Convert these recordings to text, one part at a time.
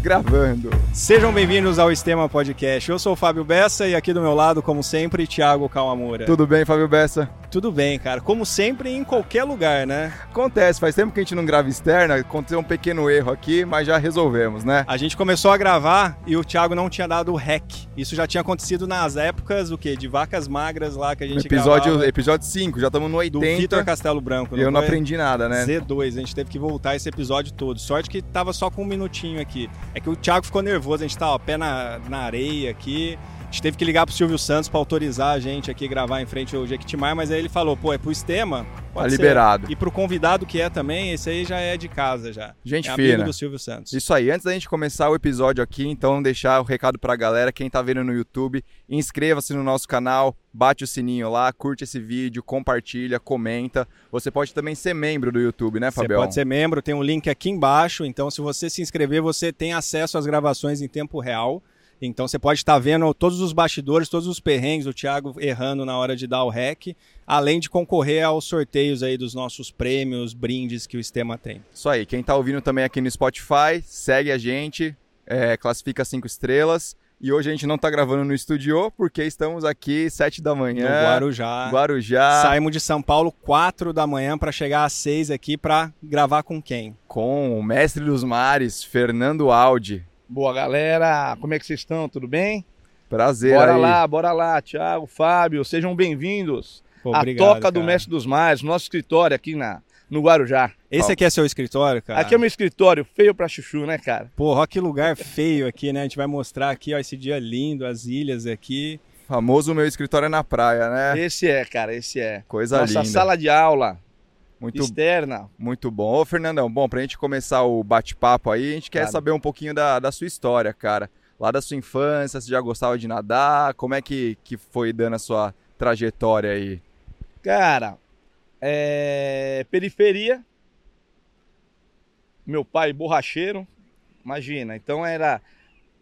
Gravando. Sejam bem-vindos ao Estema Podcast. Eu sou o Fábio Bessa e aqui do meu lado, como sempre, Thiago Calmamura. Tudo bem, Fábio Bessa? Tudo bem, cara. Como sempre, em qualquer lugar, né? Acontece, faz tempo que a gente não grava externa, aconteceu um pequeno erro aqui, mas já resolvemos, né? A gente começou a gravar e o Thiago não tinha dado o rec. Isso já tinha acontecido nas épocas, o quê? De vacas magras lá que a gente episódio, gravava. Episódio 5, já estamos no 80. Do Vitor Castelo Branco. E eu não aprendi nada, né? Z2, a gente teve que voltar esse episódio todo. Sorte que tava só com um minutinho aqui. É que o Thiago ficou nervoso, a gente tava pé na, na areia aqui. A gente teve que ligar pro Silvio Santos para autorizar a gente aqui gravar em frente ao Jequitimar, mas aí ele falou, pô, é pro Estema? Tá liberado. E pro convidado que é também, esse aí já é de casa já. Gente é fina. amigo do Silvio Santos. Isso aí, antes da gente começar o episódio aqui, então deixar o recado pra galera, quem tá vendo no YouTube, inscreva-se no nosso canal, bate o sininho lá, curte esse vídeo, compartilha, comenta. Você pode também ser membro do YouTube, né, Você Fabião? pode ser membro, tem um link aqui embaixo, então se você se inscrever, você tem acesso às gravações em tempo real. Então você pode estar vendo todos os bastidores, todos os perrengues, o Thiago errando na hora de dar o rec, além de concorrer aos sorteios aí dos nossos prêmios, brindes que o Estema tem. Isso aí, quem tá ouvindo também aqui no Spotify, segue a gente, é, classifica cinco estrelas. E hoje a gente não tá gravando no estúdio porque estamos aqui sete da manhã. No Guarujá. Guarujá. Saímos de São Paulo 4 da manhã para chegar às 6 aqui para gravar com quem? Com o mestre dos mares, Fernando Aldi. Boa, galera. Como é que vocês estão? Tudo bem? Prazer bora aí. lá, bora lá. Thiago, Fábio, sejam bem-vindos obrigado, Toca do cara. Mestre dos Mares, nosso escritório aqui na, no Guarujá. Esse aqui é seu escritório, cara? Aqui é meu escritório, feio pra chuchu, né, cara? Porra, que lugar feio aqui, né? A gente vai mostrar aqui, ó, esse dia lindo, as ilhas aqui. Famoso meu escritório é na praia, né? Esse é, cara, esse é. Coisa Nossa linda. sala de aula Muito, externa. muito bom. Ô, Fernandão, bom, pra gente começar o bate-papo aí, a gente quer Claro. saber um pouquinho da, da sua história, cara. Lá da sua infância, você já gostava de nadar? Como é que, que foi dando a sua trajetória aí? Cara, é... periferia. Meu pai borracheiro, imagina. Então era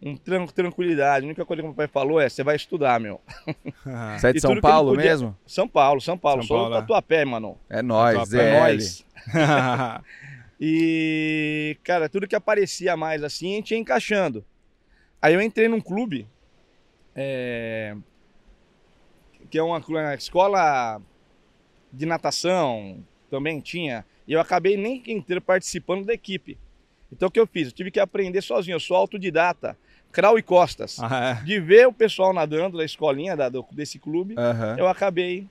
um tran tranquilidade. A única coisa que meu pai falou é: você vai estudar, meu. Você é de São Paulo podia- mesmo? São Paulo, São Paulo. São Sou Paulo, é. tatuapé, mano. É nóis, Tatuapé. é É nóis. nóis. E, cara, tudo que aparecia mais assim, a gente ia encaixando. Aí eu entrei num clube, é, que é uma, uma escola de natação, também tinha, e eu acabei nem inteiro participando da equipe. Então o que eu fiz? Eu tive que aprender sozinho, eu sou autodidata, crawl e costas. Ah, é. De ver o pessoal nadando da escolinha da- do- desse clube, Aham. eu acabei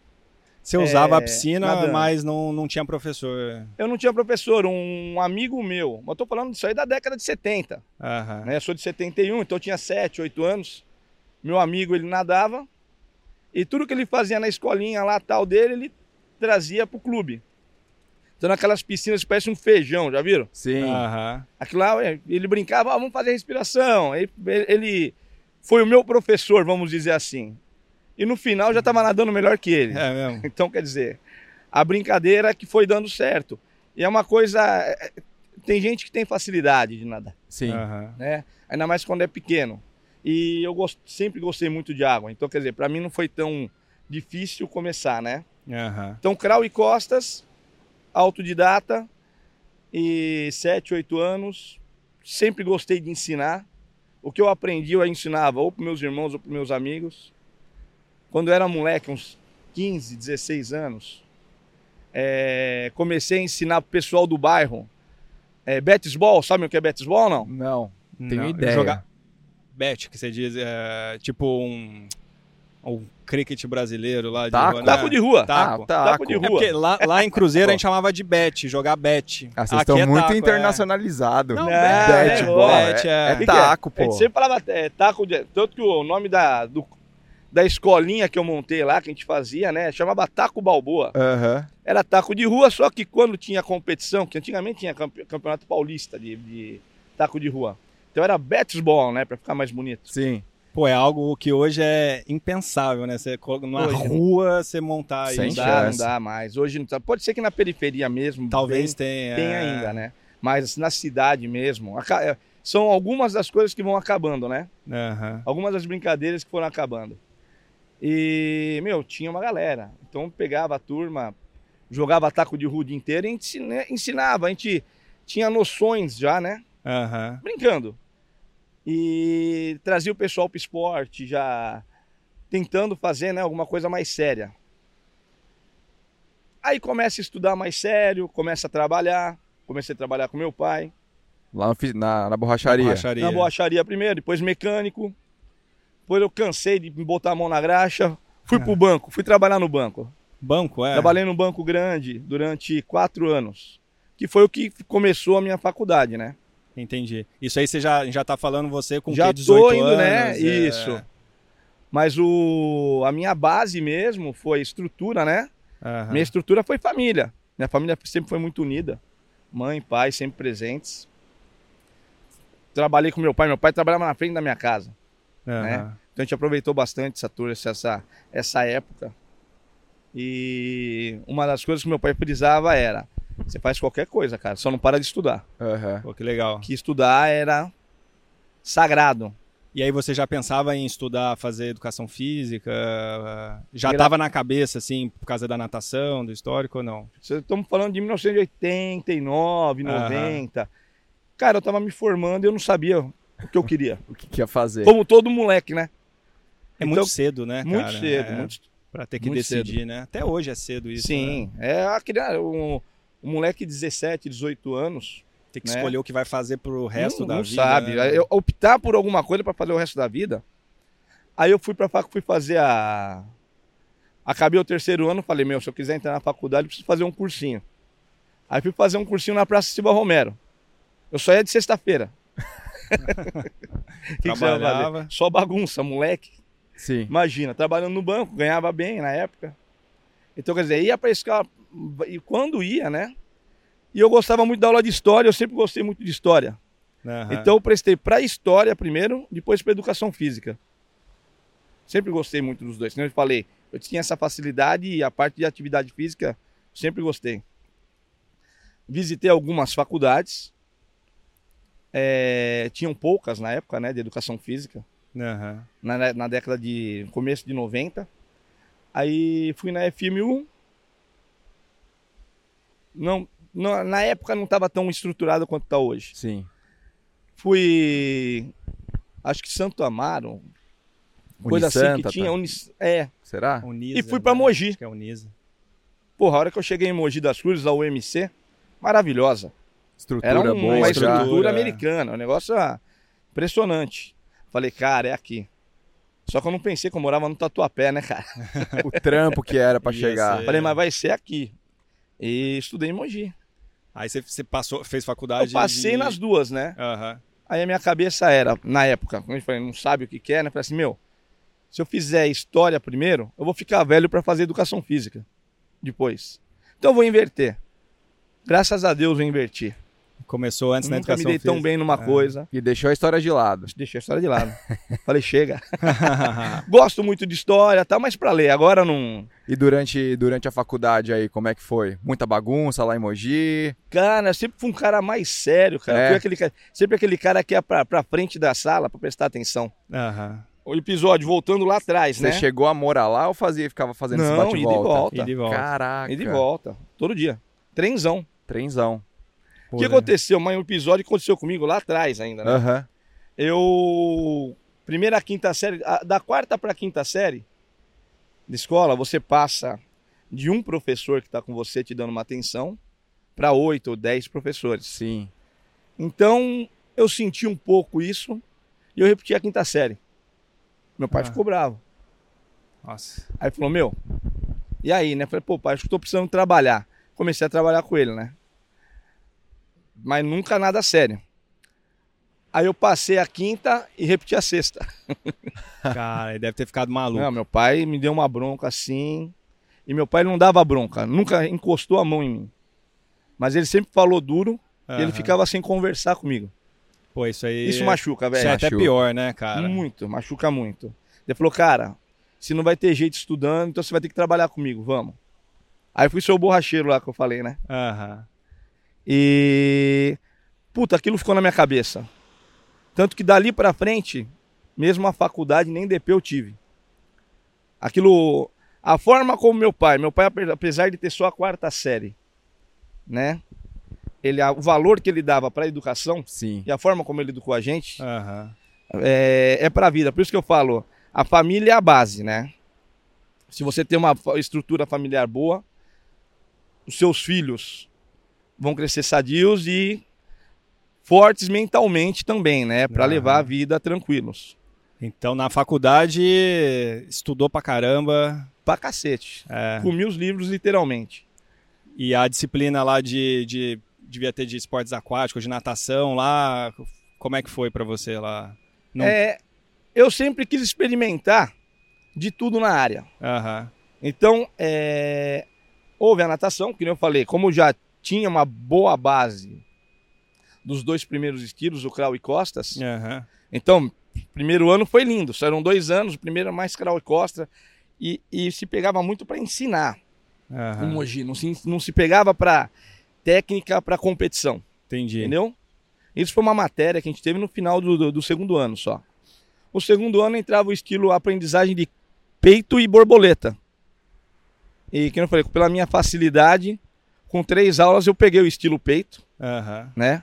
Você usava a É, piscina, nadando. mas não, não tinha professor. Eu não tinha professor, um amigo meu, eu tô falando disso aí da década de 70, Aham. né? Eu sou de 71, então eu tinha 7, 8 anos. Meu amigo, ele nadava e tudo que ele fazia na escolinha lá tal dele, ele trazia pro clube. Então naquelas piscinas que parecem um feijão, já viram? Sim. Aham. Aquilo lá, é, ele brincava, ah, vamos fazer respiração. Ele, ele foi o meu professor, vamos dizer assim. E no final já estava nadando melhor que ele. É mesmo. Então, quer dizer, a brincadeira que foi dando certo. E é uma coisa. é, Tem gente que tem facilidade de nadar, Sim. Aham. né? Ainda mais quando é pequeno. E eu gost- sempre gostei muito de água. Então, quer dizer, para mim não foi tão difícil começar, né? Aham. Então, Krau e Costas, autodidata, e 7, 8 anos, sempre gostei de ensinar. O que eu aprendi, eu ensinava ou para meus irmãos ou para meus amigos. Quando eu era moleque, uns 15, 16 anos, é, comecei a ensinar pro pessoal do bairro. É, Betisball, sabe o que é Betisball não? Não, tenho Não, ideia. Jogar... Bet, que você diz, é, tipo um, um cricket brasileiro lá de Taco? Taco de rua. Taco. Ah, taco. Taco de É rua. porque lá, lá em Cruzeiro a gente chamava de bet, jogar bet. Ah, vocês Aqui estão é muito taco, é. internacionalizados. Não, Não, Bet, é, bola, bet, é, é. é que taco, A pô. gente sempre falava é, taco de. Tanto que o nome da, do- da escolinha que eu montei lá, que a gente fazia, né? Chamava Taco Balboa. Aham. Era taco de rua, só que quando tinha competição, que antigamente tinha campe- campeonato paulista de, de taco de rua. Então era Betisball, né? Pra ficar mais bonito. Sim. Pô, é algo que hoje é impensável, né? Você coloca numa Hoje, rua, você montar Sem Não isso. dá, não dá mais. Hoje não tá. Pode ser que na periferia mesmo. Talvez tem, tenha. tem ainda, né? Mas na cidade mesmo. é, São algumas das coisas que vão acabando, né? Aham. algumas das brincadeiras que foram acabando. E, meu, tinha uma galera. Então pegava a turma, jogava taco de rua o dia inteiro e ensina- ensinava. A gente tinha noções já, né? Aham. Brincando. E trazia o pessoal para o esporte, já tentando fazer né, alguma coisa mais séria. Aí começa a estudar mais sério, começa a trabalhar, comecei a trabalhar com meu pai. Lá na, na borracharia. Borracharia. Na borracharia primeiro, depois mecânico. Depois eu cansei de botar a mão na graxa. Fui pro banco, fui trabalhar no banco. Banco, é? Trabalhei num banco grande durante quatro anos. Que foi o que começou a minha faculdade, né? Entendi. Isso aí você já, já tá falando você com Já que, 18 tô indo, anos? né? é. Isso. Mas o, a minha base mesmo foi estrutura, né? Aham. Minha estrutura foi família. Minha família sempre foi muito unida. Mãe, pai, sempre presentes. Trabalhei com meu pai. Meu pai trabalhava na frente da minha casa. Aham. né? Então a gente aproveitou bastante essa tour, essa, essa época. E uma das coisas que meu pai frisava era: você faz qualquer coisa, cara, só não para de estudar. Aham. Pô, que legal. Que estudar era sagrado. E aí você já pensava em estudar, fazer educação física? Já Gra- tava na cabeça, assim, por causa da natação, do histórico ou não? Estamos falando de 1989, Aham. 90. Cara, eu tava me formando e eu não sabia o que eu queria. O que, que ia fazer? Como todo moleque, né? É Então, muito cedo, né, Muito cara? cedo, É, muito Pra ter que muito decidir, né? Até hoje é cedo isso. né? Sim, é aquele, um, um moleque de 17, 18 anos. Tem que né? escolher o que vai fazer pro resto não, da não vida. sabe. né? Eu optar por alguma coisa para fazer o resto da vida. Aí eu fui pra facu, fui fazer a. Acabei o terceiro ano, falei, meu, se eu quiser entrar na faculdade, eu preciso fazer um cursinho. Aí fui fazer um cursinho na Praça Silva Romero. Eu só ia de sexta-feira. O que, que Trabalhava. fazer? Só bagunça, moleque. Sim. Imagina, trabalhando no banco, ganhava bem na época. Então, quer dizer, ia pra escola, e quando ia, né? E eu gostava muito da aula de história, eu sempre gostei muito de história. Aham. Então eu prestei para história primeiro, depois para educação física. Sempre gostei muito dos dois. Como eu falei, eu tinha essa facilidade e a parte de atividade física sempre gostei. Visitei algumas faculdades. É, tinham poucas na época, né, de educação física, Aham. na, na década de começo de 90. Aí fui na FMU. Não, não- na época não estava tão estruturado quanto está hoje. Sim. Fui. Acho que Santo Amaro. Coisa assim que Unisanta, tinha. tá? Unis, é. Será? Unisa, E fui pra né? Mogi. Acho que é Unisa. Porra, a hora que eu cheguei em Mogi das Cruzes, a UMC, maravilhosa. Estrutura Era um- boa uma estrutura. estrutura americana, um negócio ah, impressionante. Falei, cara, é aqui. Só que eu não pensei que eu morava no Tatuapé, né, cara? O trampo que era pra Ia chegar. ser. Falei, mas vai ser aqui. E estudei em Mogi. Aí você, você passou, fez faculdade Eu passei de... nas duas, né? Aham. Aí a minha cabeça era, na época, quando eu falei, não sabe o que quer, né? Eu falei assim, meu, se eu fizer história primeiro, eu vou ficar velho para fazer educação física depois. Então eu vou inverter. Graças a Deus eu inverti. Começou antes na Nunca me educação dei tão física. bem numa É. coisa. E deixou a história de lado. Deixei a história de lado. falei, chega. Gosto muito de história, tá, mas para ler. Agora não. E durante, durante a faculdade aí, como é que foi? Muita bagunça lá em Mogi? Cara, eu sempre fui um cara mais sério, cara. É. Fui aquele, sempre aquele cara que ia pra, pra frente da sala pra prestar atenção. Aham. O episódio, voltando lá atrás, Você né? chegou a morar lá ou fazia, ficava fazendo esse Não, bate ida e volta? volta. E de volta. Caraca. E de volta. Todo dia. Trenzão. Trenzão. O que aconteceu? Mas um episódio que aconteceu comigo lá atrás ainda, né? Aham. Eu. Primeira, quinta série. Da quarta pra quinta série de escola, você passa de um professor que tá com você te dando uma atenção para oito ou dez professores. Sim. Então, eu senti um pouco isso e eu repeti a quinta série. Meu pai Ah. ficou bravo. Nossa. Aí falou, meu, e aí, né? Falei, pô, pai, acho que tô precisando trabalhar. Comecei a trabalhar com ele, né? Mas nunca nada sério. Aí eu passei a quinta e repeti a sexta. Cara, ele deve ter ficado maluco. Não, meu pai me deu uma bronca assim. E meu pai não dava bronca, nunca encostou a mão em mim. Mas ele sempre falou duro e ele ficava sem conversar comigo. Pô, isso aí... Isso machuca, Isso é velho. até machuca. pior, né, cara? Muito, machuca muito. Ele falou, cara, se não vai ter jeito estudando, então você vai ter que trabalhar comigo, vamos. Aí fui ser o borracheiro lá que eu falei, né? Aham. E. Puta, aquilo ficou na minha cabeça. Tanto que dali pra frente, mesmo a faculdade, nem DP eu tive. Aquilo. A forma como meu pai, meu pai, ape- apesar de ter só a quarta série, né? Ele, a- o valor que ele dava pra educação Sim. e a forma como ele educou a gente, Aham. é, é pra vida. Por isso que eu falo, a família é a base, né? Se você tem uma estrutura familiar boa, os seus filhos vão crescer sadios e fortes mentalmente também, né? Pra Aham. levar a vida tranquilos. Então, na faculdade, estudou pra caramba. Pra cacete. é, Comi os livros literalmente. e a disciplina lá de, de. Devia ter de esportes aquáticos, de natação lá. Como é que foi pra você lá? Não- É, eu sempre quis experimentar de tudo na área. Aham. Então, é, houve a natação, que nem eu falei, como já tinha uma boa base dos dois primeiros estilos, o crawl e costas, Aham. então, primeiro ano foi lindo, só eram dois anos, o primeiro era mais crawl e costa, e, e se pegava muito para ensinar o Aham. Mogi, não se, não se pegava para técnica, para competição, Entendi. entendeu? Isso foi uma matéria que a gente teve no final do, do- do segundo ano só. O segundo ano entrava o estilo aprendizagem de peito e borboleta. E, que eu falei, pela minha facilidade, com três aulas eu peguei o estilo peito, Aham. né?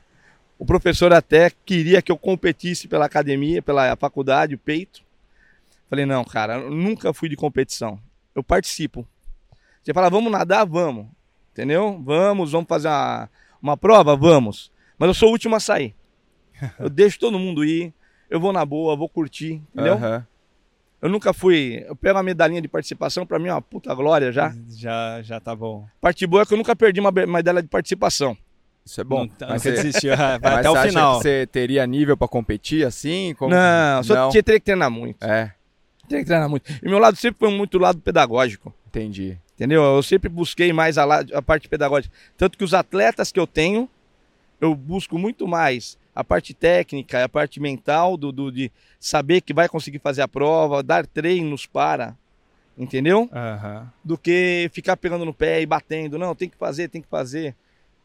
O professor até queria que eu competisse pela academia, pela faculdade, o peito. Falei, não, cara, eu nunca fui de competição. Eu participo. Você fala, vamos nadar? Vamos. Entendeu? Vamos, vamos fazer uma, uma prova? Vamos. Mas eu sou o último a sair. Eu deixo todo mundo ir. Eu vou na boa, vou curtir, entendeu? Aham. Eu nunca fui. Eu pego uma medalhinha de participação, pra mim é uma puta glória já. Já, já tá bom. Parte boa é que eu nunca perdi uma medalha de participação. Isso é bom. Não, tá- Mas você desistiu. Vai mas até o final. que você teria nível pra competir assim? Como- Não, só Não? tinha teria que treinar muito. É, Tinha que treinar muito. E meu lado sempre foi muito lado pedagógico. entendi. Entendeu? Eu sempre busquei mais a, la- a parte pedagógica. Tanto que os atletas que eu tenho, eu busco muito mais a parte técnica, a parte mental, do, do- de saber que vai conseguir fazer a prova, dar treinos para. Entendeu? Aham. Do que ficar pegando no pé e batendo. Não, tem que fazer, tem que fazer.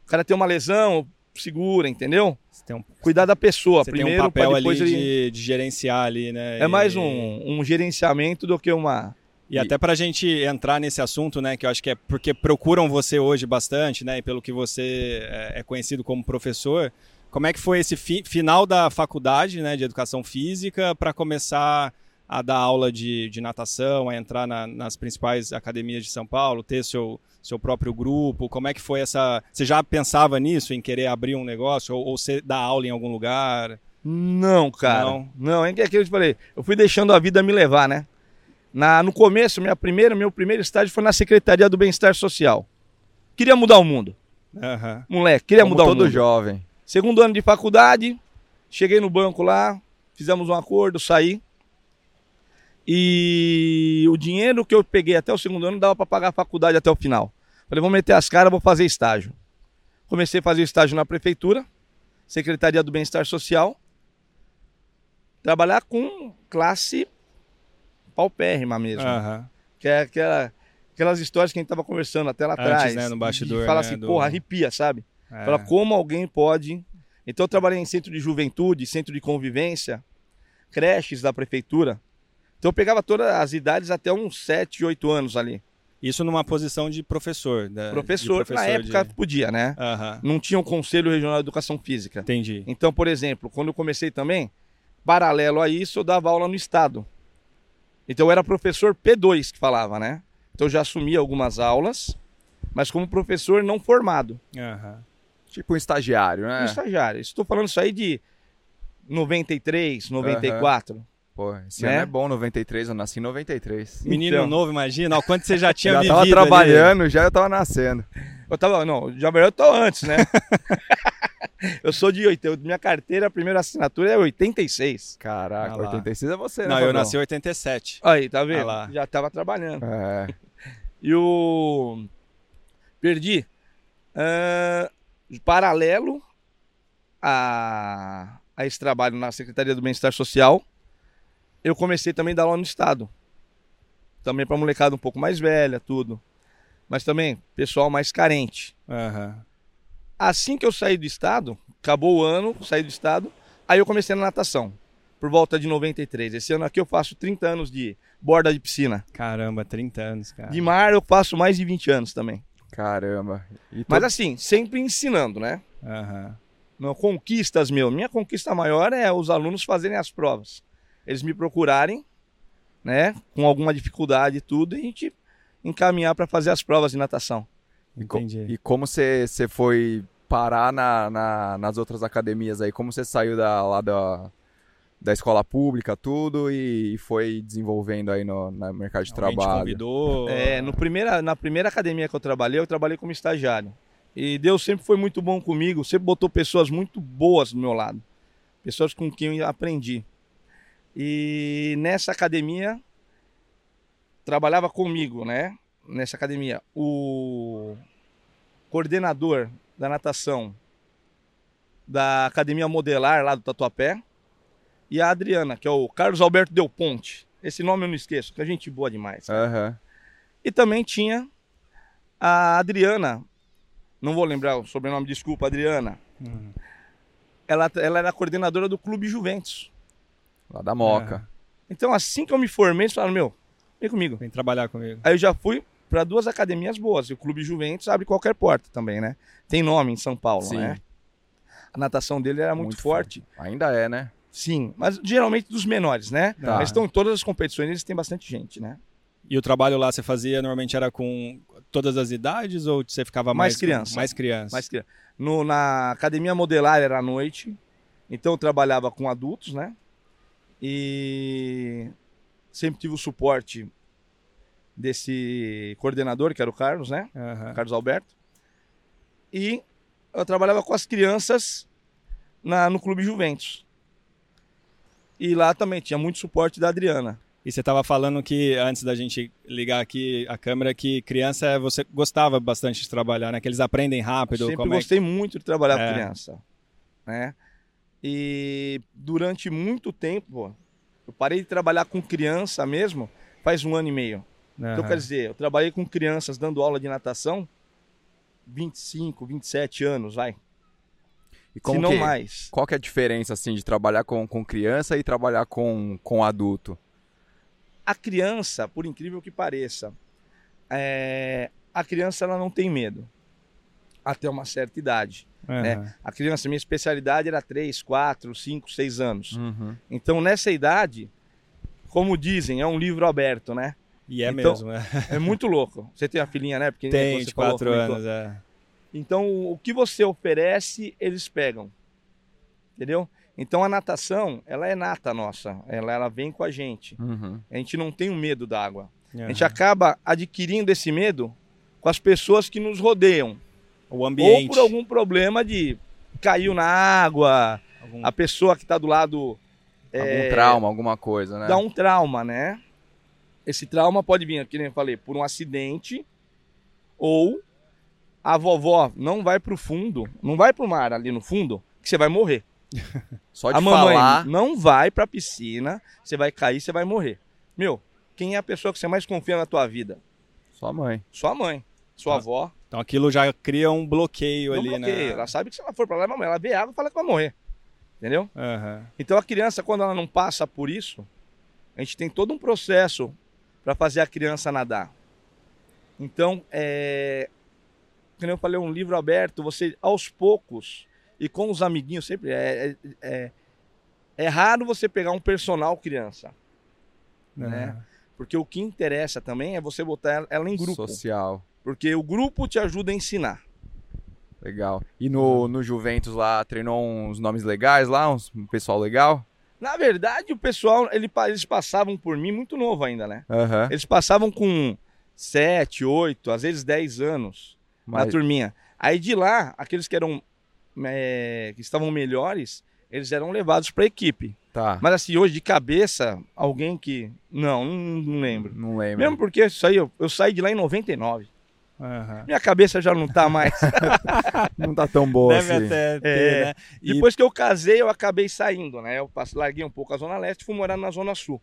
O cara tem uma lesão, segura, entendeu? Um, Cuidar da pessoa. você Primeiro, tem um papel pra ali depois ele... de, de gerenciar ali, né? É mais um, um gerenciamento do que uma. E até pra gente entrar nesse assunto, né, que eu acho que é porque procuram você hoje bastante, né, e pelo que você é é conhecido como professor, como é que foi esse fi- final da faculdade, né, de educação física para começar a dar aula de, de natação, a entrar na- nas principais academias de São Paulo, ter seu, seu próprio grupo? Como é que foi essa... Você já pensava nisso, em querer abrir um negócio ou, ou você dar aula em algum lugar? Não, cara. Não? Não, é que aquilo que eu te falei. Eu fui deixando a vida me levar, né? Na, no começo, minha primeira, meu primeiro estágio foi na Secretaria do Bem-Estar Social. Queria mudar o mundo. Aham. Moleque, queria Como mudar o todo mundo. jovem. Segundo ano de faculdade, cheguei no banco lá, fizemos um acordo, saí. E o dinheiro que eu peguei até o segundo ano dava para pagar a faculdade até o final. Falei, vou meter as caras, vou fazer estágio. Comecei a fazer estágio na prefeitura, Secretaria do Bem-Estar Social. Trabalhar com classe paupérrima mesmo. Aham. Que é aquela, aquelas histórias que a gente tava conversando até lá Antes, atrás. né, no bastidor, De falar né, assim, do- porra, arrepia, sabe? É. Fala como alguém pode. Então eu trabalhei em centro de juventude, centro de convivência, creches da prefeitura. Então eu pegava todas as idades até uns 7, 8 anos ali. Isso numa posição de professor. né, de Professor, na época de- podia, né? Aham, Não tinha um conselho regional de educação física. entendi. Então, por exemplo, quando eu comecei também, paralelo a isso, eu dava aula no estado. Então eu era professor P2 que falava, né? Então eu já assumia algumas aulas, mas como professor não formado. Aham. Tipo um estagiário, um né? estagiário. Estou falando isso aí de 93, 94. Pô, esse Né? ano é bom, 93, eu nasci em 93. Menino Então. novo, imagina, ó, quanto você já tinha já vivido tava ali. trabalhando, já eu tava nascendo. Eu tava, não, já melhor eu tô antes, né? eu sou de 80, minha carteira, a primeira assinatura é 86. Caraca, Ah lá. 86 é você, né? Não, eu nasci em 87. Aí, tá vendo? Ah. Já tava trabalhando. É. E o perdi ah, paralelo a, a esse trabalho na Secretaria do Bem-Estar Social, eu comecei também a dar aula no estado. Também para molecada um pouco mais velha, tudo. Mas também pessoal mais carente. Aham. Assim que eu saí do estado, acabou o ano, saí do estado, aí eu comecei na natação. Por volta de 93. Esse ano aqui eu faço 30 anos de borda de piscina. Caramba, 30 anos, cara. De mar eu faço mais de 20 anos também. Caramba. E Mas assim, sempre ensinando, né? No conquistas meu. Minha conquista maior é os alunos fazerem as provas. Eles me procurarem, né, com alguma dificuldade e tudo, e a gente encaminhar para fazer as provas de natação. E, co- Entendi. e como você você foi parar na, na- nas outras academias aí? Como você saiu da, lá da, da escola pública, tudo, e, foi desenvolvendo aí no, no mercado de Alguém te trabalho? convidou? É, no primeira, na primeira academia que eu trabalhei, eu trabalhei como estagiário. E Deus sempre foi muito bom comigo, sempre botou pessoas muito boas do meu lado. Pessoas com quem eu aprendi. E nessa academia, trabalhava comigo, né? Nessa academia, o coordenador da natação da Academia Modelar lá do Tatuapé e a Adriana, que é o Carlos Alberto Del Ponte. Esse nome eu não esqueço, que é gente boa demais. Aham. E também tinha a Adriana, não vou lembrar o sobrenome, desculpa, Adriana. Hum. Ela, ela era coordenadora do Clube Juventus. Lá da Moca. Então, assim que eu me formei, eles falaram: Meu, vem comigo. Vem trabalhar comigo. Aí eu já fui para duas academias boas. E o Clube Juventus abre qualquer porta também, né? Tem nome em São Paulo, Sim. né? A natação dele era muito, Muito forte. Ainda é, né? Sim, mas geralmente dos menores, né? Tá. Mas estão em todas as competições, eles têm bastante gente, né? E o trabalho lá você fazia normalmente era com todas as idades ou você ficava Mais mais, criança. Mais criança. Mas que- no, na academia modelar era à noite, então eu trabalhava com adultos, né? E sempre tive o suporte desse coordenador, que era o Carlos, né? Aham. Carlos Alberto. E eu trabalhava com as crianças na, no Clube Juventus. E lá também tinha muito suporte da Adriana. E você estava falando que, antes da gente ligar aqui a câmera, que criança é- você gostava bastante de trabalhar, né? Que eles aprendem rápido. Sempre como é que- gostei muito de trabalhar É. com criança. Né? E durante muito tempo, eu parei de trabalhar com criança mesmo faz um ano e meio. Então, Aham. quer dizer, eu trabalhei com crianças dando aula de natação 25, 27 anos, vai. E Se como não que, mais. Qual que é a diferença, assim, de trabalhar com, com criança e trabalhar com, com adulto? A criança, por incrível que pareça, é, a criança ela não tem medo. Até uma certa idade. Aham. né? A criança, minha especialidade era 3, 4, 5, 6 anos. Uhum. Então, nessa idade, como dizem, é um livro aberto, né? E é Então, mesmo, né? É muito louco. Você tem a filhinha, né? Porque Tem de quatro anos, é. Então, o que você oferece, eles pegam. Entendeu? Então, a natação, ela é nata nossa. Ela, ela vem com a gente. Uhum. A gente não tem um medo da água. A gente Aham. acaba adquirindo esse medo com as pessoas que nos rodeiam. O Ou ambiente. por algum problema de caiu na água, algum- a pessoa que está do lado Algum é, trauma, alguma coisa, né? dá um trauma, né? Esse trauma pode vir, que nem eu falei, por um acidente ou a vovó não vai pro fundo, não vai pro mar ali no fundo, que você vai morrer. Só de a mamãe falar... não vai pra piscina, você vai cair, você vai morrer. Meu, quem é a pessoa que você mais confia na tua vida? Sua mãe. Sua mãe, sua Ah, avó. Então aquilo já cria um bloqueio Não ali, bloqueia. né? Ela sabe que se ela for pra lá, ela vê água e fala que vai morrer. Entendeu? Aham. Então a criança, quando ela não passa por isso, a gente tem todo um processo para fazer a criança nadar. Então, é... como eu falei, um livro aberto, você aos poucos e com os amiguinhos sempre é, é, é, é raro você pegar um personal criança, né? Aham. Porque o que interessa também é você botar ela- em grupo, Social. porque o grupo te ajuda a ensinar. Legal. E no, no Juventus lá, treinou uns nomes legais lá, uns, um pessoal legal? Na verdade, o pessoal, ele, eles passavam por mim muito novo ainda, né? Aham. Eles passavam com 7, 8, às vezes 10 anos na Mas- turminha. Aí de lá, aqueles que eram é, que estavam melhores, eles eram levados para a equipe. Tá. Mas assim, hoje de cabeça, alguém que. Não, não, não lembro. Não lembro. Mesmo porque isso aí, eu, eu saí de lá em 99. Aham. Minha cabeça já não tá mais. Não tá tão boa Deve assim. até ter, É. né? E- Depois que eu casei, eu acabei saindo, né? Eu passe- larguei um pouco a Zona Leste e fui morar na Zona Sul.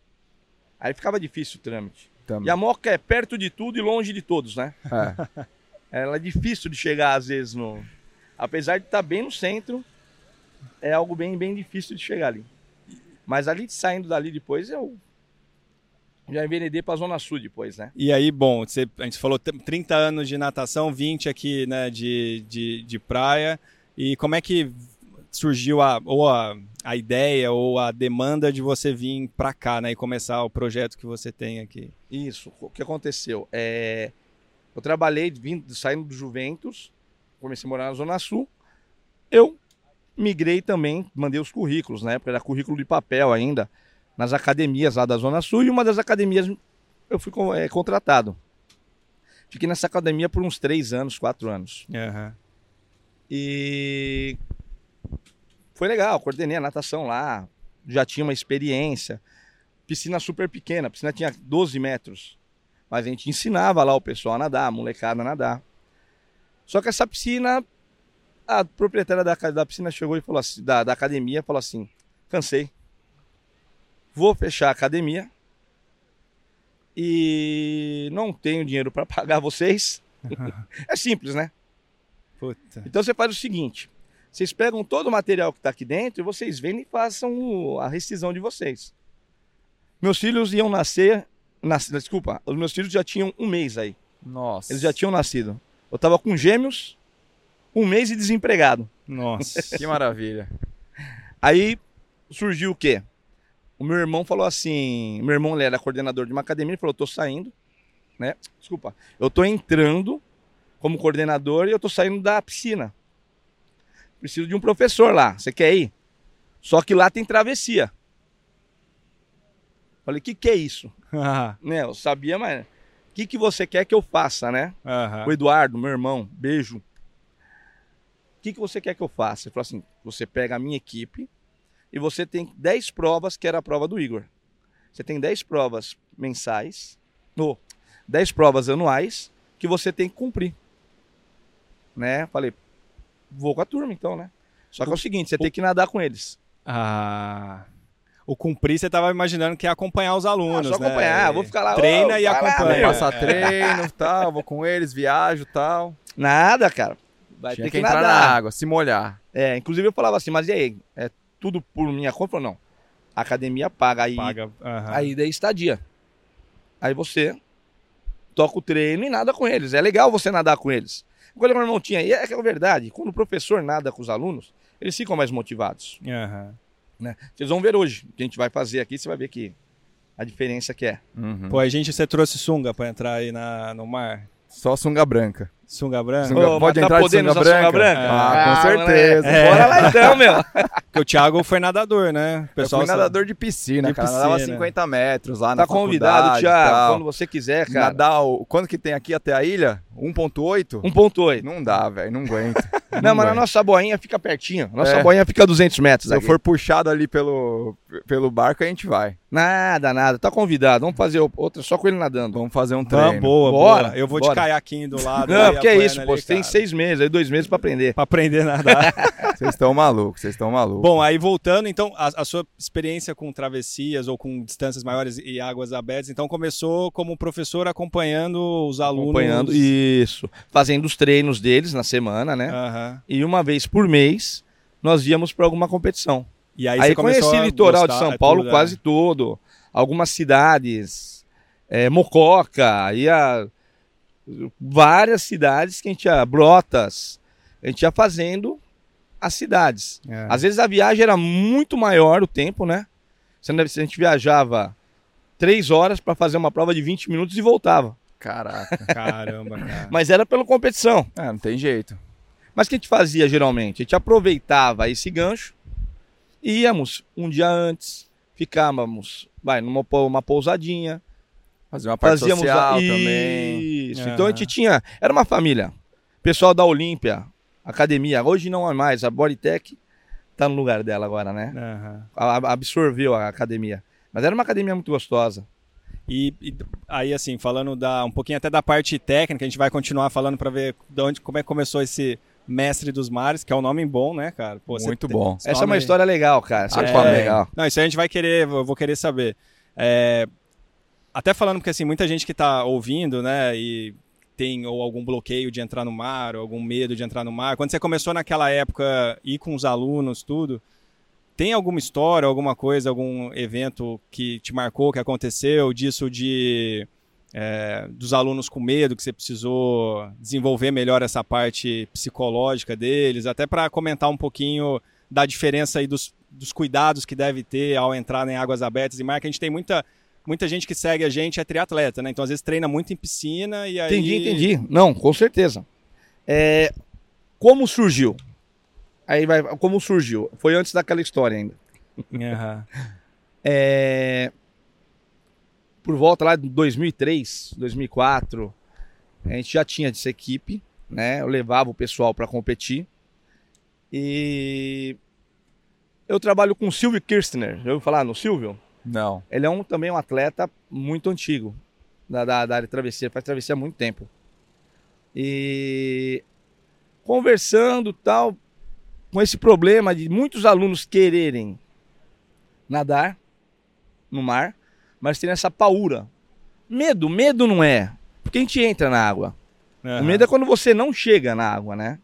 Aí ficava difícil o trâmite. Também. E a Moca é perto de tudo e longe de todos, né? É. Ela é difícil de chegar às vezes no. Apesar de estar bem no centro, é algo bem, bem difícil de chegar ali. Mas ali saindo dali depois eu já enveredei para Zona Sul depois, né? E aí, bom, você, a gente falou t- 30 anos de natação, 20 aqui, né, de, de, de praia. E como é que surgiu a, ou a, a ideia ou a demanda de você vir para cá, né, e começar o projeto que você tem aqui? Isso. O que aconteceu? É, eu trabalhei vindo, saindo do Juventus, comecei a morar na Zona Sul. Eu migrei também, mandei os currículos, na época era currículo de papel ainda, nas academias lá da Zona Sul, e uma das academias eu fui é, contratado. Fiquei nessa academia por uns três anos, quatro anos. Uhum. E foi legal, coordenei a natação lá, já tinha uma experiência. Piscina super pequena, a piscina tinha 12 metros. Mas a gente ensinava lá o pessoal a nadar, a molecada a nadar. Só que essa piscina a proprietária da, da piscina chegou e falou assim, da, da academia, falou assim, cansei. Vou fechar a academia e não tenho dinheiro para pagar vocês. é simples, né? Puta. Então você faz o seguinte: vocês pegam todo o material que está aqui dentro e vocês vendem e façam a rescisão de vocês. Meus filhos iam nascer. Nas, desculpa, os meus filhos já tinham um mês aí. Nossa. Eles já tinham nascido. Eu estava com gêmeos um mês e desempregado. Nossa. que maravilha. Aí surgiu o quê? O meu irmão falou assim, meu irmão ele era coordenador de uma academia, ele falou, tô saindo, né? Desculpa, eu tô entrando como coordenador e eu tô saindo da piscina. Preciso de um professor lá, você quer ir? Só que lá tem travessia. Falei, o que, que é isso? né, eu sabia, mas o que, que você quer que eu faça, né? Uhum. O Eduardo, meu irmão, beijo. O que, que você quer que eu faça? Ele falou assim: você pega a minha equipe e você tem 10 provas, que era a prova do Igor. Você tem 10 provas mensais, ou 10 provas anuais, que você tem que cumprir. Né? Falei, vou com a turma então, né? Só que é o seguinte, você tem que nadar com eles. Ah. O cumprir, você estava imaginando que ia acompanhar os alunos, ah, só acompanhar, né? vou ficar lá. Treina oh, e acompanha. Passar treino, tal, vou com eles, viajo, tal. Nada, cara. Vai Tinha ter que, que entrar nadar. na água, se molhar. É, inclusive eu falava assim, mas e aí? É tudo por minha conta? Falou, não. A academia paga aí paga, uhum. a ida e estadia. Aí você toca o treino e nada com eles. É legal você nadar com eles. Quando meu irmão tinha, e é, é verdade, quando o professor nada com os alunos, eles ficam mais motivados. Uhum. Né? Vocês vão ver hoje o que a gente vai fazer aqui, você vai ver que a diferença que é. Uhum. Pô, a gente, você trouxe sunga para entrar aí na, no mar? Só sunga branca. Sunga branca? Sunga, Ô, pode tá entrar de sunga branca? sunga branca? Ah, com certeza. É. Bora lá então, meu. Porque o Thiago foi nadador, né? O pessoal eu fui nadador de piscina, de cara. Piscina. Nadava 50 metros lá tá na Tá convidado, Thiago, quando você quiser, cara. Nadar, o... quando que tem aqui até a ilha? 1.8? 1.8. Não dá, velho, não aguento. não, não mas a nossa boinha fica pertinho. Nossa é. boinha fica a 200 metros Se aqui. eu for puxado ali pelo, pelo barco, a gente vai. Nada, nada. Tá convidado. Vamos fazer outra só com ele nadando. Vamos fazer um treino. Ah, boa, Bora. Boa. Eu vou bora. de caiaquinho do lado. Não, porque é isso, pô. Você tem seis meses, aí dois meses pra aprender. Pra aprender a nadar. Vocês estão malucos, vocês estão malucos. Bom, aí voltando, então, a, a, sua experiência com travessias ou com distâncias maiores e águas abertas, então começou como professor acompanhando os alunos. Acompanhando, isso. Fazendo os treinos deles na semana, né? Uhum. E uma vez por mês, nós íamos para alguma competição. E aí, aí você conheci o litoral de São Paulo tudo, quase é. todo. Algumas cidades, é, Mococa, ia várias cidades que a gente ia, Brotas, a gente ia fazendo as cidades. É. Às vezes a viagem era muito maior o tempo, né? Se a gente viajava três horas para fazer uma prova de 20 minutos e voltava. Caraca. Caramba, cara. Mas era pela competição. É, não tem jeito. Mas o que a gente fazia geralmente? A gente aproveitava esse gancho, íamos um dia antes, ficávamos, vai, numa uma pousadinha. Fazia uma parte fazíamos social a... também. Isso. Uhum. Então a gente tinha, era uma família. Pessoal da Olímpia, academia, hoje não é mais, a Bodytech tá no lugar dela agora, né? Uhum. Absorveu a academia. Mas era uma academia muito gostosa. E, e, aí, assim, falando da, um pouquinho até da parte técnica, a gente vai continuar falando para ver de onde, como é que começou esse Mestre dos Mares, que é um nome bom, né, cara? Pô, Muito bom. Essa nome... é uma história legal, cara. Essa é, é legal. Não, isso aí a gente vai querer, eu vou querer saber. É, até falando porque, assim, muita gente que tá ouvindo, né, e tem ou algum bloqueio de entrar no mar, ou algum medo de entrar no mar. Quando você começou naquela época, ir com os alunos, tudo, tem alguma história, alguma coisa, algum evento que te marcou, que aconteceu, disso de é, dos alunos com medo, que você precisou desenvolver melhor essa parte psicológica deles, até para comentar um pouquinho da diferença aí dos, dos cuidados que deve ter ao entrar em águas abertas e mar, que a gente tem muita, muita gente que segue a gente é triatleta, né? Então às vezes treina muito em piscina e aí... Entendi, entendi. Não, com certeza. É, como surgiu? Aí vai, como surgiu? Foi antes daquela história ainda. Aham. É, por volta lá de 2003, 2004, a gente já tinha essa equipe, né? Eu levava o pessoal para competir. E eu trabalho com o Silvio Kirchner. Já ouviu falar no Silvio? Não. Ele é um, também um atleta muito antigo da, da, da área de travessia, faz travessia há muito tempo. E conversando tal, com esse problema de muitos alunos quererem nadar no mar, mas tem essa paura. Medo, medo não é, porque a gente entra na água. O medo é quando você não chega na água, né?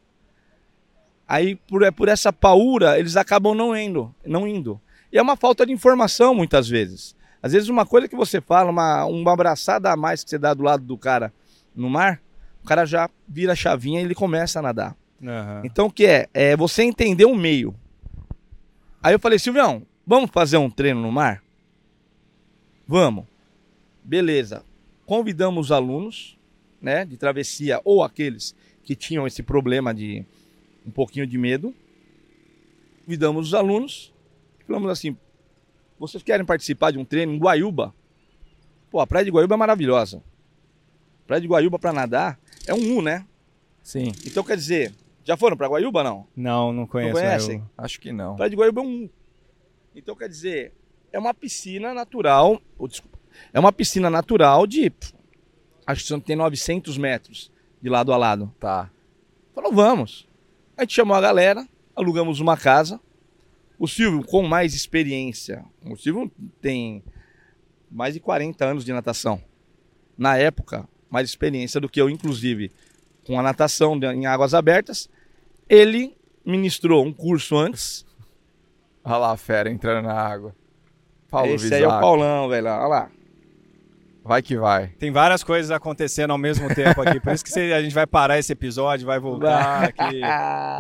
Aí, por, é por essa paura, eles acabam não indo, não indo. E é uma falta de informação, muitas vezes. Às vezes, uma coisa que você fala, uma, uma abraçada a mais que você dá do lado do cara no mar, o cara já vira a chavinha e ele começa a nadar. Aham. Então, o que é? É você entender o meio. Aí eu falei, Silvião, vamos fazer um treino no mar? Vamos. Beleza. Convidamos os alunos, né, de travessia ou aqueles que tinham esse problema de um pouquinho de medo. Convidamos os alunos. Falamos assim: vocês querem participar de um treino em Guaiúba? Pô, a praia de Guaiúba é maravilhosa. Praia de Guaiúba para nadar é um U, né? Sim. Então quer dizer, já foram para Guaiúba não? Não, não conheço. conhecem? eu- Acho que não. Praia de Guaiúba é um. Então quer dizer, é uma piscina natural. oh, desculpa, é uma piscina natural de. Acho que tem 900 metros de lado a lado. Tá. Falou, vamos. A gente chamou a galera, alugamos uma casa. O Silvio, com mais experiência, o Silvio tem mais de 40 anos de natação. Na época, mais experiência do que eu, inclusive, com a natação em águas abertas. Ele ministrou um curso antes. Olha lá a fera entrando na água. Paulo Esse aí é o. Paulão, velho. Olha lá. Vai que vai. Tem várias coisas acontecendo ao mesmo tempo aqui. Por isso que a gente vai parar esse episódio, vai voltar aqui.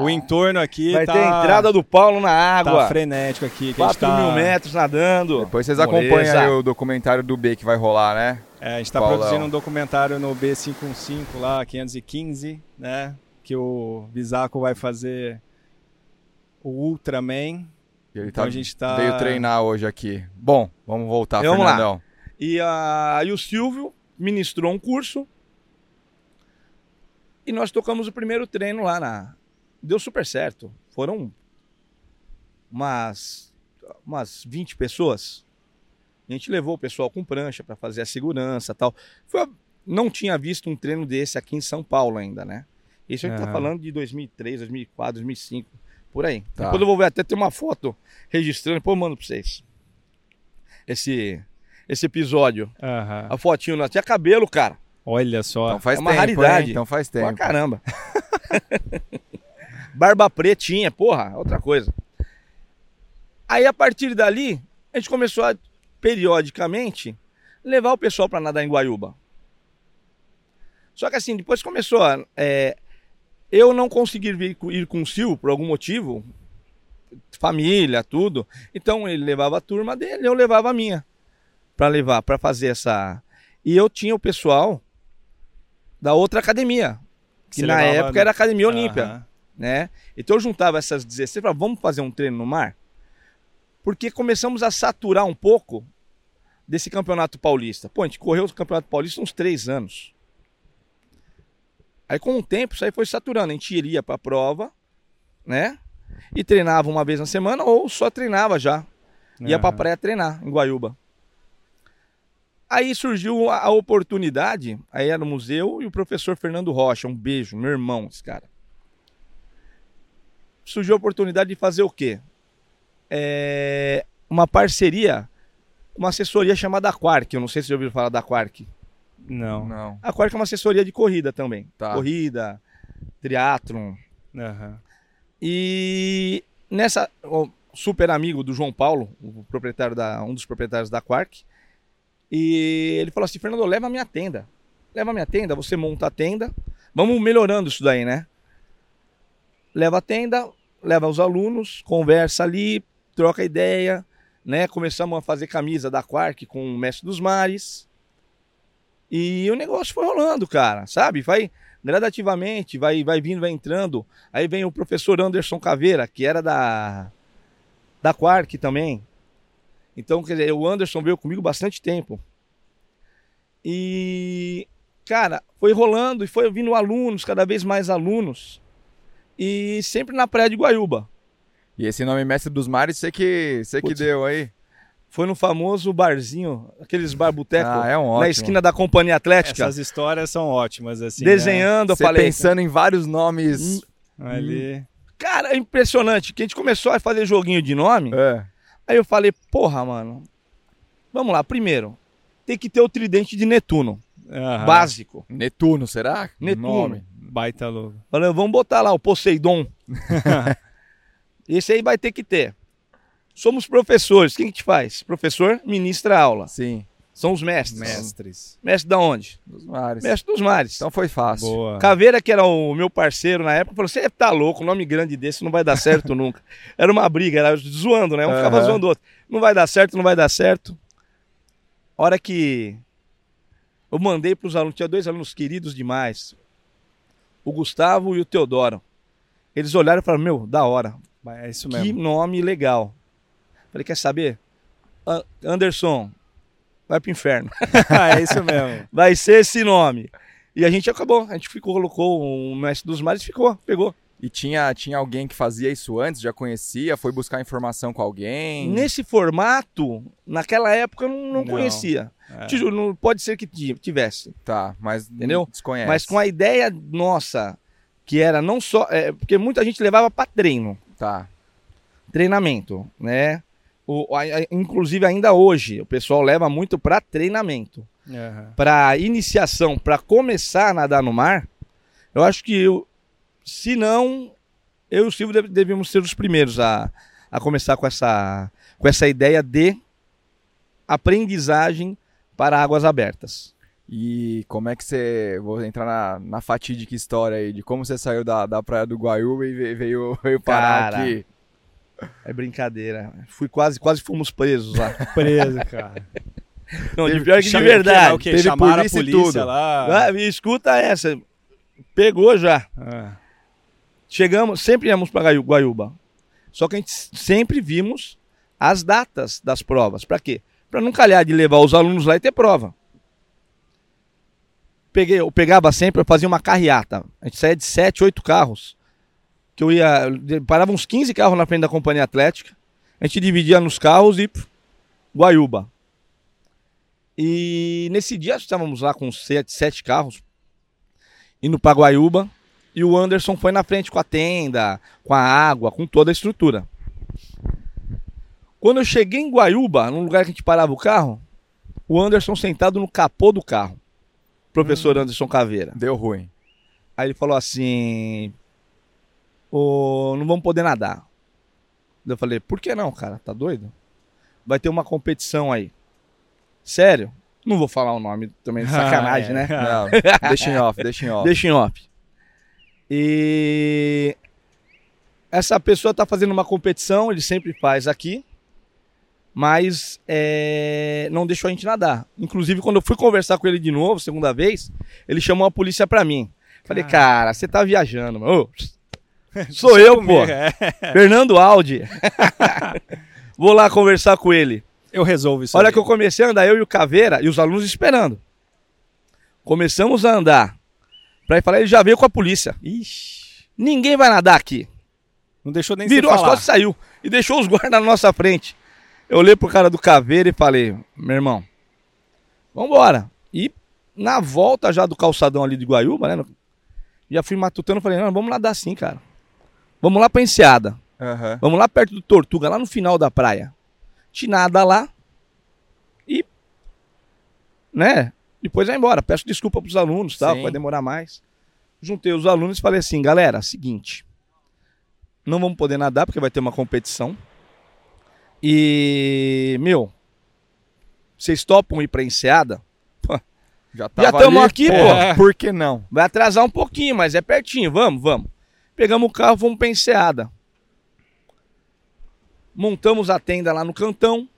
O entorno aqui Vai tá, ter a entrada do Paulo na tá água. frenético aqui. Que a gente 4 tá, mil metros nadando. Depois vocês Moleza. acompanham aí o documentário do B que vai rolar, né? É, a gente tá Paulão. produzindo um documentário no B515 lá, 515, né? Que o Bisaco vai fazer o Ultraman. E Ele Então tá, a gente tá- veio treinar hoje aqui. Bom, vamos voltar, Vamos lá. E aí o Silvio ministrou um curso. E nós tocamos o primeiro treino lá na. Deu super certo. Foram umas, umas 20 pessoas. A gente levou o pessoal com prancha para fazer a segurança e tal. Foi Não tinha visto um treino desse aqui em São Paulo ainda, né? Isso a gente tá falando de 2003, 2004, 2005, por aí. Tá. Depois eu vou ver até ter uma foto registrando, depois eu mando pra vocês. Esse, esse episódio. Aham. A fotinho, nós tinha cabelo, cara. Olha só. Então faz É uma tempo, raridade. hein? Então faz Pra tempo. caramba. Barba pretinha, porra, outra coisa. Aí a partir dali, a gente começou a, periodicamente, levar o pessoal pra nadar em Guaiúba. Só que assim, depois começou a. é, eu não consegui vir, ir com o Sil por algum motivo, família, tudo. Então ele levava a turma dele, eu levava a minha Pra levar, pra fazer essa. E eu tinha o pessoal da outra academia, que Você na levava época era a Academia Olímpia Aham. né? Então eu juntava essas 16 e falava, vamos fazer um treino no mar? Porque começamos a saturar um pouco desse campeonato paulista. Pô, a gente correu o campeonato paulista uns três anos. Aí com o tempo isso aí foi saturando. A gente iria pra prova, né? E treinava uma vez na semana ou só treinava já. Ia pra Aham. praia treinar em Guaiúba. Aí surgiu a, oportunidade, aí era no museu e o professor Fernando Rocha, um beijo, meu irmão, esse cara. Surgiu a oportunidade de fazer o quê? É, uma parceria uma assessoria chamada Quark. Eu não sei se já ouviram falar da Quark. Não. Não. A Quark é uma assessoria de corrida também. Tá. Corrida, triatlon. Aham. E nessa, o super amigo do João Paulo, o proprietário da, um dos proprietários da Quark, e ele falou assim: Fernando, leva a minha tenda. Leva a minha tenda, você monta a tenda. Vamos melhorando isso daí, né? Leva a tenda, leva os alunos, conversa ali, troca ideia, né? Começamos a fazer camisa da Quark com o Mestre dos Mares. E o negócio foi rolando, cara, sabe? Vai gradativamente, vai, vai vindo, vai entrando. Aí vem o professor Anderson Caveira, que era da, da Quark também. Então, quer dizer, o Anderson veio comigo bastante tempo. E, cara, foi rolando e foi vindo alunos, cada vez mais alunos. E sempre na praia de Guaiúba. E esse nome Mestre dos Mares, você que, você que deu aí. Foi no famoso barzinho, aqueles bar boteco, Ah, é um ótimo. na esquina da Companhia Atlética. Essas histórias são ótimas, assim. né? desenhando, eu Você falei. pensando em vários nomes. Ali. Cara, é impressionante que a gente começou a fazer joguinho de nome. É. Aí eu falei, porra, mano. Vamos lá, primeiro, tem que ter o tridente de Netuno, Aham. básico. Netuno, será? Netuno. Nome. Baita logo. Falei, vamos botar lá o Poseidon. Esse aí vai ter que ter. Somos professores, quem que te faz? Professor ministra aula. Sim, São os mestres. Mestres. Mestre da onde? dos mares. Mestre dos mares. Então foi fácil. Boa. Caveira, que era o meu parceiro na época, falou: Você tá louco, um nome grande desse não vai dar certo nunca. Era uma briga, era zoando, né? Um ficava Aham. zoando o outro. Não vai dar certo, não vai dar certo. Hora que eu mandei para os alunos, tinha dois alunos queridos demais, o Gustavo e o Teodoro. Eles olharam e falaram: Meu, da hora, É isso que mesmo. nome legal. Falei: Quer saber? A- Anderson, vai pro inferno. é isso mesmo. vai ser esse nome. E a gente acabou, a gente ficou, colocou o Mestre dos Mares e ficou, pegou. E tinha, tinha alguém que fazia isso antes, já conhecia, foi buscar informação com alguém. Nesse formato, naquela época eu não, não Não. conhecia. É. Te juro, não pode ser que ti- tivesse. Tá, mas Entendeu? desconhece. Mas com a ideia nossa, que era não só. é, porque muita gente levava para treino, Tá. treinamento, né? O, a- a- inclusive ainda hoje, o pessoal leva muito para treinamento. Aham. Para iniciação, para começar a nadar no mar, eu acho que eu, se não, eu e o Silvio deve- devíamos ser os primeiros a, a começar com essa, com essa ideia de aprendizagem para águas abertas. E como é que você. Vou entrar na, na fatídica história aí de como você saiu da, da praia do Guaiúba e ve- veio, veio parar Cara. aqui. É brincadeira. Fui quase, quase fomos presos lá. Preso, cara. Não, de pior que de verdade. O quê? Teve Chamaram polícia a polícia lá. Ah, me escuta essa. Pegou já. Ah. Chegamos, sempre íamos para Guaiúba. Só que a gente sempre vimos as datas das provas. Para quê? Para não calhar de levar os alunos lá e ter prova. Peguei, eu pegava sempre, eu fazia uma carreata. A gente saía de 7, 8 carros. Que eu ia. Parava uns 15 carros na frente da companhia atlética. A gente dividia nos carros e pff, Guaiúba. E nesse dia estávamos lá com 7, 7 carros, indo para Guaiúba. E o Anderson foi na frente com a tenda, com a água, com toda a estrutura. Quando eu cheguei em Guaiúba, num lugar que a gente parava o carro, o Anderson sentado no capô do carro. Professor Anderson Caveira. Deu ruim. Aí ele falou assim: "Ô, não vamos poder nadar. Eu falei: por que não, cara? Tá doido? Vai ter uma competição aí. Sério? Não vou falar o nome também, sacanagem, Ah, é. né? Não, deixa em off, deixa em off. Deixa em off. E essa pessoa está fazendo uma competição, ele sempre faz aqui, mas é, não deixou a gente nadar. Inclusive, quando eu fui conversar com ele de novo, segunda vez, ele chamou a polícia para mim. Falei, cara, você tá viajando, mano. Ô, Sou eu, pô. É. Fernando Aldi. Vou lá conversar com ele. Eu resolvo isso. Olha aí. que eu comecei a andar, eu e o Caveira, e os alunos esperando. Começamos a andar. Pra ir falar, ele já veio com a polícia. Ixi. Ninguém vai nadar aqui. Não deixou nem Virou as falar. costas e saiu. E deixou os guardas na nossa frente. Eu olhei pro cara do Caveira e falei, meu irmão, vambora. E na volta já do calçadão ali de Guaiúba, né? Já fui matutando, falei, não, vamos nadar sim, cara. Vamos lá pra Enseada. Aham. Vamos lá perto do Tortuga, lá no final da praia. Te nada lá e. Né? Depois vai embora. Peço desculpa pros alunos, tal, Sim. vai demorar mais. Juntei os alunos e falei assim, galera, seguinte. Não vamos poder nadar porque vai ter uma competição. E, meu, vocês topam ir pra enseada? Já ali, aqui, pô. pô. Por que não? Vai atrasar um pouquinho, mas é pertinho. Vamos, vamos. Pegamos o carro, fomos pra enseada. Montamos a tenda lá no cantão.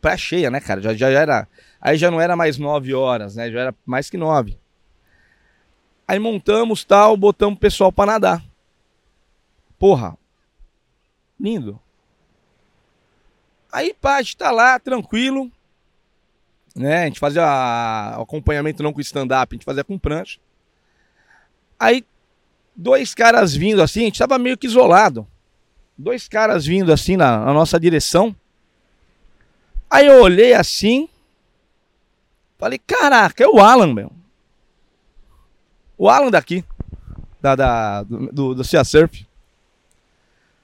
Praia cheia, né, cara? Já, já era. Aí já não era mais nove horas, né? Já era mais que nove. Aí montamos tal, botamos o pessoal pra nadar. Porra. Lindo. Aí, pá, a gente tá lá, tranquilo. Né? A gente fazia a- acompanhamento não com stand-up, a gente fazia com prancha. Aí, dois caras vindo assim, a gente tava meio que isolado. Dois caras vindo assim na, na nossa direção. Aí eu olhei assim. Falei, caraca, é o Alan, meu. O Alan daqui. Da, da, do, do, do Sea Surf.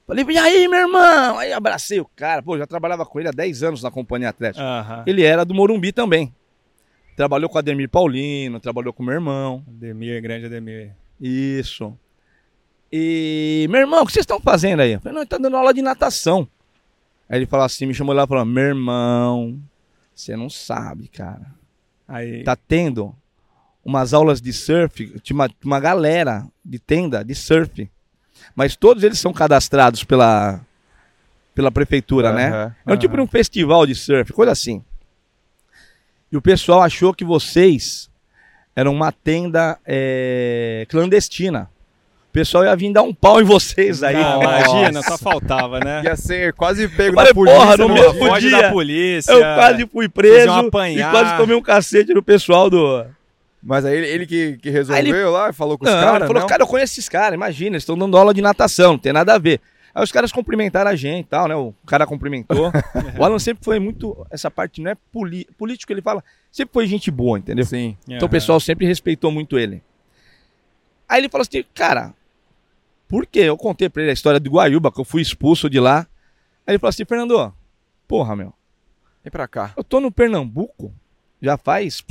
Falei, e aí, meu irmão? Aí abracei o cara. Pô, já trabalhava com ele há 10 anos na Companhia Atlética. Ele era do Morumbi também. Trabalhou com o Ademir Paulino, trabalhou com o meu irmão. Ademir, grande Ademir. Isso. E, meu irmão, o que vocês estão fazendo aí? Eu falei, não, ele tá dando aula de natação. Aí ele falou assim, me chamou lá e falou, meu irmão, você não sabe, cara. Aí, Tá tendo umas aulas de surf, tinha uma, uma galera de tenda de surf. Mas todos eles são cadastrados pela, pela prefeitura, né? Aham. É um tipo de um festival de surf, coisa assim. E o pessoal achou que vocês eram uma tenda é, clandestina. O pessoal ia vir dar um pau em vocês aí. Não, imagina, só faltava, né? Ia ser quase pego Falei, da polícia. porra, no mesmo dia, da polícia. Eu quase fui preso um e quase tomei um cacete do pessoal do. Mas aí ele, ele que, que resolveu Aí ele- lá, falou com os não, caras, ele falou, não? cara, eu conheço esses caras, imagina, eles estão dando aula de natação, não tem nada a ver. Aí os caras cumprimentaram a gente e tal, né? O cara cumprimentou. o Alan sempre foi muito. Essa parte não é poli- político, ele fala. Sempre foi gente boa, entendeu? Sim. Então o pessoal sempre respeitou muito ele. Aí ele falou assim, cara, por quê? Eu contei pra ele a história de Guaiúba, que eu fui expulso de lá. Aí ele falou assim, Fernando, porra, meu, Vem pra cá. eu tô no Pernambuco já faz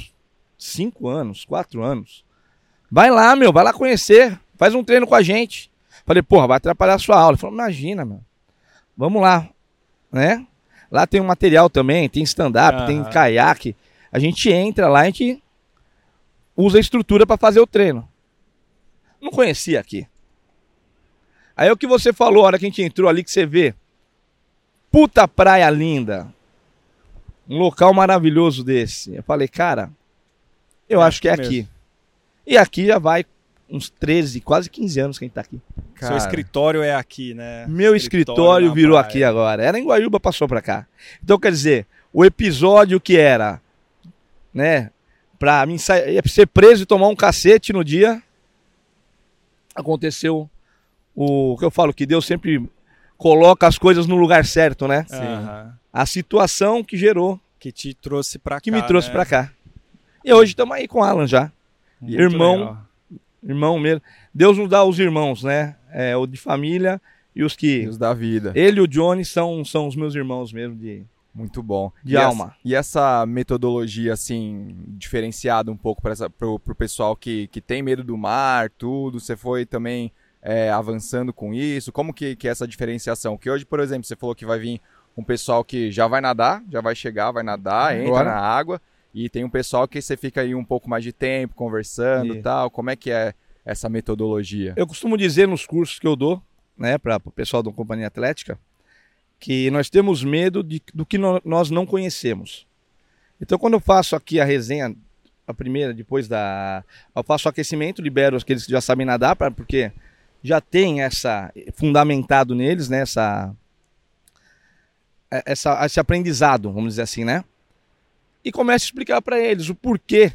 cinco anos, quatro anos. Vai lá, meu, vai lá conhecer, faz um treino com a gente. Falei, porra, vai atrapalhar a sua aula. Ele falou, imagina, meu, vamos lá, né? Lá tem um material também, tem stand-up, tem Aham. caiaque. A gente entra lá, a gente usa a estrutura pra fazer o treino. Não conhecia aqui. Aí é o que você falou, a hora que a gente entrou ali, que você vê. Puta praia linda. Um local maravilhoso desse. Eu falei, cara, eu É acho que é aqui aqui. E aqui já vai uns 13, quase 15 anos que a gente tá aqui. Seu Cara, escritório é aqui, né? Meu escritório, na virou praia. aqui agora. Era em Guaiúba, passou pra cá. Então, quer dizer, o episódio que era, né, pra mim ser preso e tomar um cacete no dia, aconteceu o que eu falo, que Deus sempre coloca as coisas no lugar certo, né? Aham. A situação que gerou, Que te trouxe pra cá. que me trouxe né? pra cá. E hoje estamos aí com o Alan já. Muito Irmão. legal. Irmão mesmo. Deus nos dá os irmãos, né? É, o de família e os que. Deus da vida. Ele e o Johnny são, são os meus irmãos mesmo de, Muito bom. de E alma. Essa, e essa metodologia, assim, diferenciada um pouco para pro, pro pessoal que, que tem medo do mar, tudo, você foi também é, avançando com isso? Como que, que é essa diferenciação? Que hoje, por exemplo, você falou que vai vir um pessoal que já vai nadar, já vai chegar, vai nadar, entra na água, e tem um pessoal que você fica aí um pouco mais de tempo conversando e tal. Como é que é essa metodologia? Eu costumo dizer nos cursos que eu dou, né, para o pessoal da Companhia Atlética, que nós temos medo de, do que no- nós não conhecemos. Então, quando eu faço aqui a resenha, a primeira, depois da. Eu faço o aquecimento, libero aqueles que já sabem nadar, pra, porque já tem essa. fundamentado neles, né, essa, é- essa, esse aprendizado, vamos dizer assim, né? E começo a explicar para eles o porquê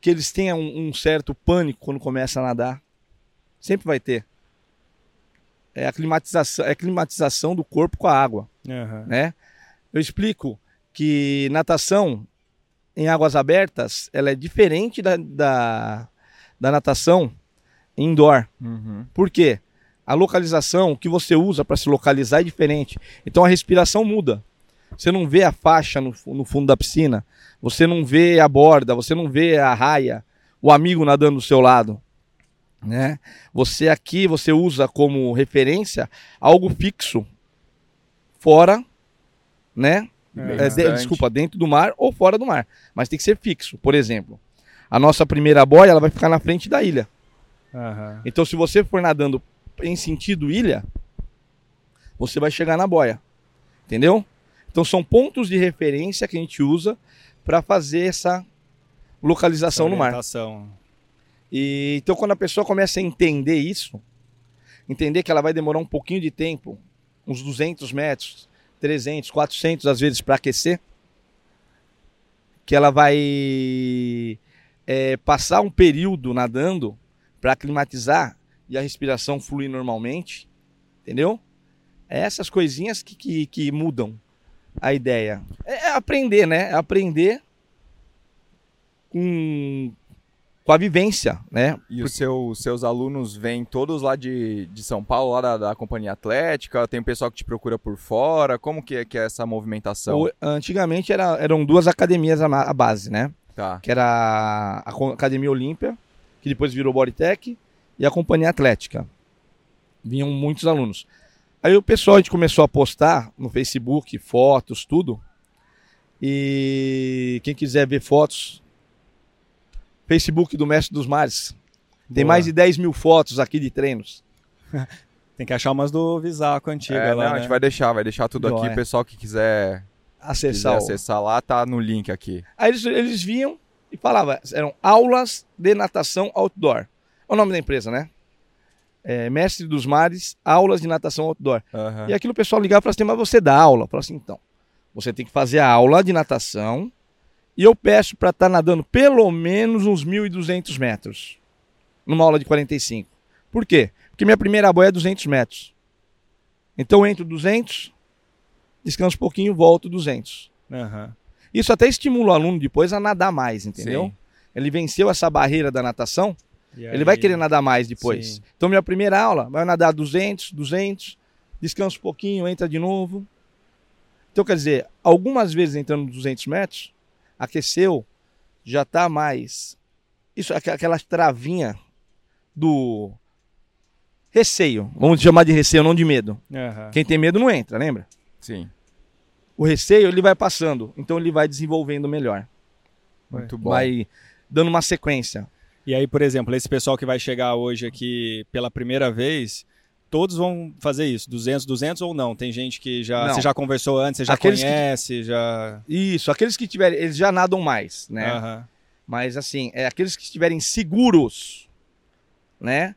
que eles têm um, um certo pânico quando começam a nadar. Sempre vai ter. É a climatização, é a climatização do corpo com a água, Aham. né? Eu explico que natação em águas abertas, ela é diferente da, da, da natação indoor. Uhum. Por quê? A localização, o que você usa para se localizar é diferente. Então a respiração muda. Você não vê a faixa no, no fundo da piscina, você não vê a borda, você não vê a raia, o amigo nadando do seu lado. Né? Você aqui, você usa como referência algo fixo, fora, né? É, de- desculpa, dentro do mar ou fora do mar. Mas tem que ser fixo. Por exemplo, a nossa primeira boia ela vai ficar na frente da ilha. Aham. Então, se você for nadando em sentido ilha, você vai chegar na boia. Entendeu? Então são pontos de referência que a gente usa para fazer essa localização no mar. E então quando a pessoa começa a entender isso, entender que ela vai demorar um pouquinho de tempo, uns 200 metros, 300, 400 às vezes para aquecer, que ela vai é, passar um período nadando para aclimatizar e a respiração fluir normalmente, entendeu? É essas coisinhas que, que, que mudam a ideia. É aprender, né? É aprender com, com a vivência, né? E os seu, seus alunos vêm todos lá de, de São Paulo, lá da, da Companhia Atlética? Tem um pessoal que te procura por fora? Como que é, que é essa movimentação? O- antigamente era- eram duas academias a, base, né? Tá. Que era a Academia Olímpia, que depois virou Bodytech, e a Companhia Atlética. Vinham muitos alunos. Aí o pessoal, a gente começou a postar no Facebook, fotos, tudo. E quem quiser ver fotos, Facebook do Mestre dos Mares. Tem Boa. mais de 10 mil fotos aqui de treinos. Tem que achar umas do Visaco antiga É, lá, não, a né? gente vai deixar, vai deixar tudo Não, aqui. é. Pessoal que quiser, quiser Acessar o... acessar lá, tá no link aqui. Aí eles, eles vinham e falavam, eram aulas de natação outdoor. É o nome da empresa, né? É, Mestre dos Mares, aulas de natação outdoor. Aham. E aquilo o pessoal ligava e falava assim, mas você dá aula? Eu falava assim, então, você tem que fazer a aula de natação e eu peço para estar nadando pelo menos uns 1.200 metros numa aula de 45. Por quê? Porque minha primeira boia é 200 metros. Então eu entro 200, descanso um pouquinho, volto 200. Aham. Isso até estimula o aluno depois a nadar mais, entendeu? Sim. Ele venceu essa barreira da natação, E ele vai aí- querer nadar mais depois. Sim. Então, minha primeira aula, vai nadar 200, 200, descansa um pouquinho, entra de novo. Então, quer dizer, algumas vezes entrando 200 metros, aqueceu, já tá mais. Isso, aqu- aquela travinha do receio. Vamos chamar de receio, não de medo. Aham. Quem tem medo não entra, lembra? Sim. O receio, ele vai passando, então ele vai desenvolvendo melhor. Muito bom. vai dando uma sequência. E aí, por exemplo, esse pessoal que vai chegar hoje aqui pela primeira vez, todos vão fazer isso, 200, 200 ou não? Tem gente que já, Não. você já conversou antes, você já Aqueles que- conhece, já... Isso, aqueles que tiverem, eles já nadam mais, né? Mas assim, é aqueles que estiverem seguros, né?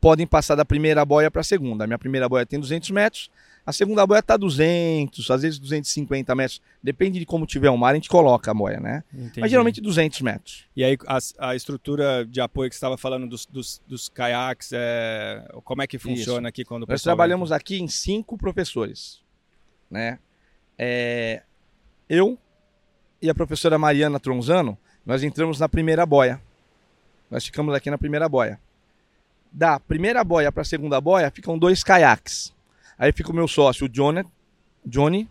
Podem passar da primeira boia para a segunda. A minha primeira boia tem 200 metros, a segunda boia tá 200, às vezes 250 metros. Depende de como tiver o mar, a gente coloca a boia, né? Entendi. Mas geralmente 200 metros. E aí, a, a estrutura de apoio que você estava falando dos, dos, dos caiaques, é... como é que funciona aqui quando o Nós trabalhamos aqui em cinco professores, né? É, eu e a professora Mariana Tronzano, nós entramos na primeira boia. Nós ficamos aqui na primeira boia. Da primeira boia para a segunda boia ficam dois caiaques. Aí fica o meu sócio, o Johnny, Johnny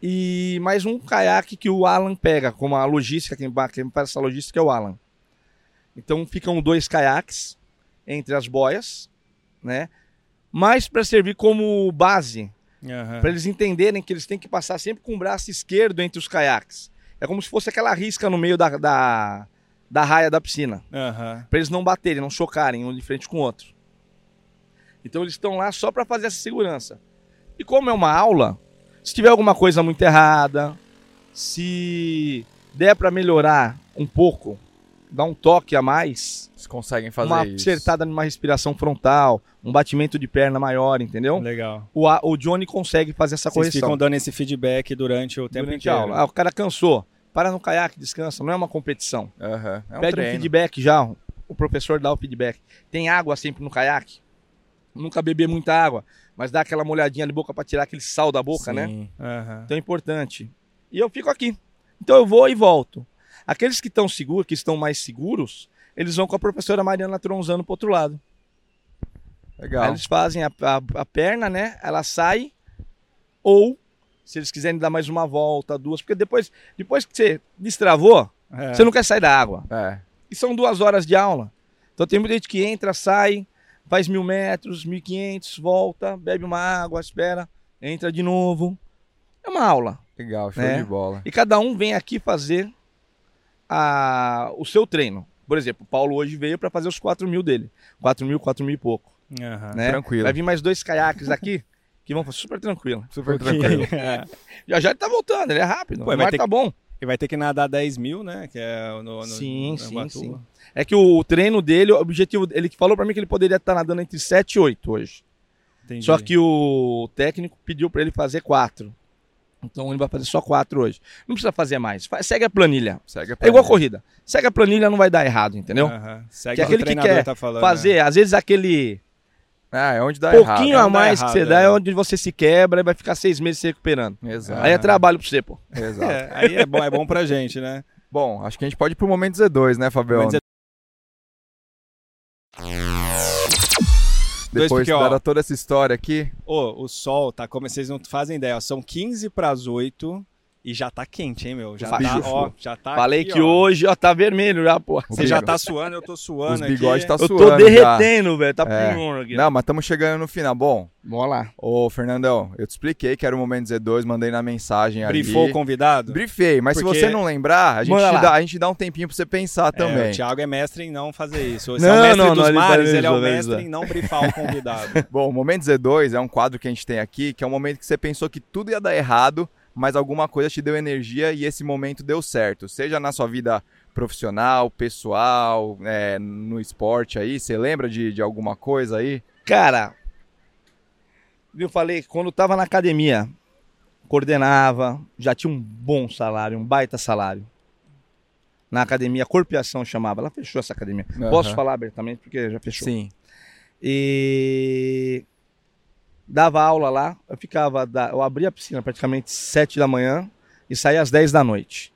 e mais um caiaque que o Alan pega, como a logística, quem, quem faz essa logística é o Alan. Então ficam dois caiaques entre as boias, né? Mas para servir como base, Aham. para eles entenderem que eles têm que passar sempre com o braço esquerdo entre os caiaques. É como se fosse aquela risca no meio da, da, da raia da piscina, Aham. para eles não baterem, não chocarem um de frente com o outro. Então eles estão lá só para fazer essa segurança. E como é uma aula, se tiver alguma coisa muito errada, se der para melhorar um pouco, dar um toque a mais, Vocês conseguem fazer uma isso. acertada numa respiração frontal, um batimento de perna maior, entendeu? Legal. O, o Johnny consegue fazer essa Vocês correção ficam dando esse feedback durante o tempo durante inteiro. aula. Ah, o cara cansou, para no caiaque, descansa, não é uma competição. Aham. É um Pede um treino. feedback já, o professor dá o feedback. Tem água sempre no caiaque? Nunca beber muita água, mas dá aquela molhadinha de boca para tirar aquele sal da boca, né? Sim. Aham. Então é importante. E eu fico aqui. Então eu vou e volto. Aqueles que estão seguros, que estão mais seguros, eles vão com a professora Mariana Tronzano pro outro lado. Aí Legal. eles fazem a, a, a perna, né? Ela sai. Ou, se eles quiserem dar mais uma volta, duas, porque depois, depois que você destravou, É. você não quer sair da água. É. E são duas horas de aula. Então tem muita gente que entra, sai, faz mil metros, mil e quinhentos, volta, bebe uma água, espera, entra de novo. É uma aula. Legal, show É. de bola. E cada um vem aqui fazer a, o seu treino. Por exemplo, o Paulo hoje veio para fazer os 4 mil dele. 4 mil, 4 mil e pouco. Aham. Né? Tranquilo. Vai vir mais dois caiaques aqui, Que vão super tranquilo. Super tranquilo. É. Já já ele tá voltando, ele é rápido. Pô, o mar ter tá bom. E vai ter que nadar 10 mil, né? Que é no, no Sim, no sim, sim. É que o treino dele, o objetivo, ele falou pra mim que ele poderia estar nadando entre 7 e 8 hoje. Entendi. Só que o técnico pediu pra ele fazer 4. Então ele vai fazer só 4 hoje. Não precisa fazer mais. Faz- segue a planilha. Segue a É igual a planilha. corrida. Segue a planilha, não vai dar errado, entendeu? Aham. Segue Que é aquele que quer tá falando. Fazer, às vezes, aquele Ah, é onde dá pouquinho errado. a Não dá mais que você dá é. é onde você se quebra e vai ficar seis meses se recuperando. Exato. Aí é trabalho pra você, pô. Exato. É, aí é bom, é bom pra gente, né? Bom, acho que a gente pode ir pro momento Z2, né, Fabião? Momento Dois, Depois porque, de ó, dar toda essa história aqui. Ô, o sol tá como vocês não fazem ideia, ó, são 15 pras 8 e já tá quente, hein, meu? Já Bicho, tá, ó, já tá Falei aqui, que ó. hoje, ó, tá vermelho já, pô. Você já bigode- tá suando, eu tô suando Os aqui. bigodes tá Eu tô suando já. derretendo, velho. Tá É. aqui. Não, mas estamos chegando no final. Bom, Vamos lá. ô Fernandão, eu te expliquei que era o momento Z2, mandei na mensagem Brifou o ali. convidado? Brifei, mas Porque- se você não lembrar, a gente, dá, a gente dá um tempinho pra você pensar É, também. o Thiago é mestre em não fazer isso. Esse Não, é o mestre não, dos não, ele mares, vai ele é o mestre em não brifar o convidado. Bom, o Momento Z2 é um quadro que a gente tem aqui, que é um momento que você pensou que tudo ia dar errado, mas alguma coisa te deu energia e esse momento deu certo. Seja na sua vida profissional, pessoal, é, no esporte aí. Você lembra de, de alguma coisa aí? Cara, eu falei, quando eu tava na academia, coordenava, já tinha um bom salário, um baita salário. Na academia, Corpo e Ação chamava. Ela fechou essa academia. Posso Aham. falar abertamente porque já fechou. Sim. E dava aula lá, eu ficava, da- eu abria a piscina praticamente 7 da manhã e saía às 10 da noite.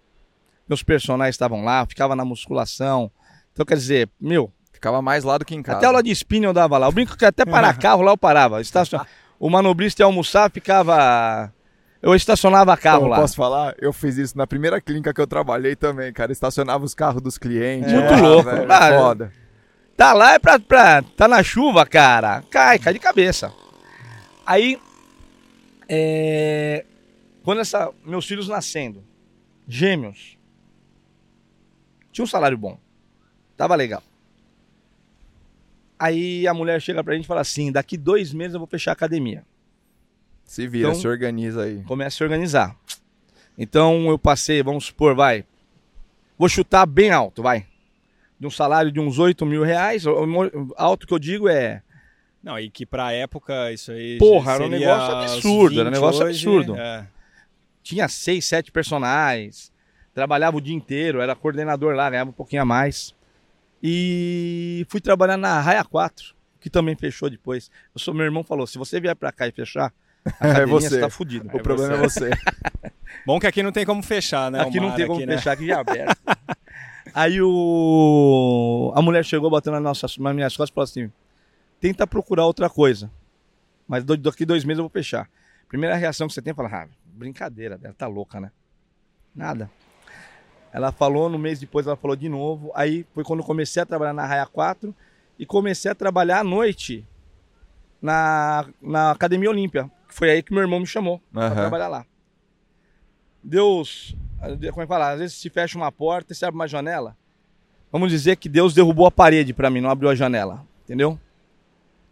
Meus personagens estavam lá, eu ficava na musculação. Então, quer dizer, meu, Ficava mais lá do que em casa. até aula de spinning eu dava lá. Eu brinco que até parar carro lá eu parava. Estacion... O manobrista ia almoçar, ficava. Eu estacionava carro Pô, lá. Posso falar? Eu fiz isso na primeira clínica que eu trabalhei também, cara. Estacionava os carros dos clientes. Muito Ah, louco. velho, Ah, foda. Tá lá é pra, pra. Tá na chuva, cara. Cai, cai de cabeça. Aí. É... Quando essa. Meus filhos nascendo. Gêmeos. Tinha um salário bom. Tava legal. Aí a mulher chega pra gente e fala assim: daqui dois meses eu vou fechar a academia. Se vira, Então- se organiza aí. Começa a se organizar. Então eu passei, vamos supor, vai. Vou chutar bem alto, vai. De um salário de uns 8 mil reais. Alto que eu digo é. Não, e que pra época isso aí. Porra, era um negócio absurdo, era um 20 negócio hoje, absurdo. é. Tinha seis, sete personagens. Trabalhava o dia inteiro, era coordenador lá, ganhava um pouquinho a mais. E fui trabalhar na Raia 4, que também fechou depois. Eu sou, meu irmão falou: se você vier pra cá e fechar, a academia, você. você tá fudido. O problema é você. Bom que aqui não tem como fechar, né? aqui não tem como aqui, né? fechar, aqui já é aberto. Aí o... a mulher chegou batendo nas, nossas, nas minhas costas e falou assim: tenta procurar outra coisa. Mas daqui dois meses eu vou fechar. Primeira reação que você tem é falar: ah, brincadeira, ela tá louca, né? Nada. Ela falou, no mês depois ela falou de novo. Aí foi quando eu comecei a trabalhar na Raia 4 e comecei a trabalhar à noite na, na Academia Olímpia. Foi aí que meu irmão me chamou para Aham. trabalhar lá. Deus, como é que fala? Às vezes se fecha uma porta e se abre uma janela. Vamos dizer que Deus derrubou a parede para mim, não abriu a janela, entendeu?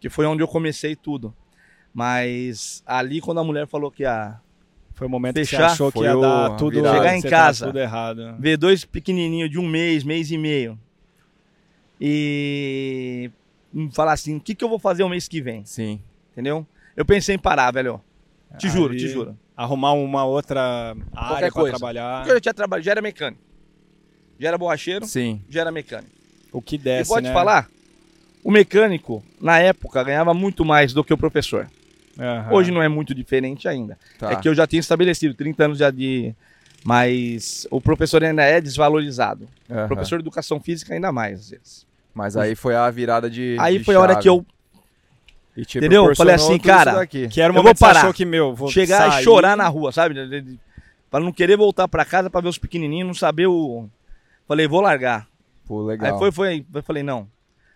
Que foi onde eu comecei tudo. Mas ali quando a mulher falou que a Foi o momento Fechar, que você achou que ia o- dar tudo virada. Chegar em casa. tudo errado. ver dois pequenininhos de um mês, mês e meio e falar assim, o que, que eu vou fazer o mês que vem, Sim. entendeu? Eu pensei em parar, velho. Te juro, Aí, te juro. Arrumar uma outra área pra coisa. trabalhar. Porque eu já tinha trabalhado, já era mecânico. Já era borracheiro, Sim. já era mecânico. O que E desce, pode né? falar, o mecânico, na época, ganhava muito mais do que o professor. Aham. Hoje não é muito diferente ainda. Tá. É que eu já tinha estabelecido 30 anos já de. Mas o professor ainda é desvalorizado. Aham. Professor de educação física ainda mais, às vezes. Mas aí foi a virada de. Aí de foi a hora chave. que eu E te Entendeu? Falei assim, cara. Que era o Eu vou parar. que, meu, vou chegar sair. e chorar na rua, sabe? Pra não querer voltar pra casa pra ver os pequenininhos, não saber o. Falei, vou largar. Pô, legal. Aí foi, foi. Eu falei, não.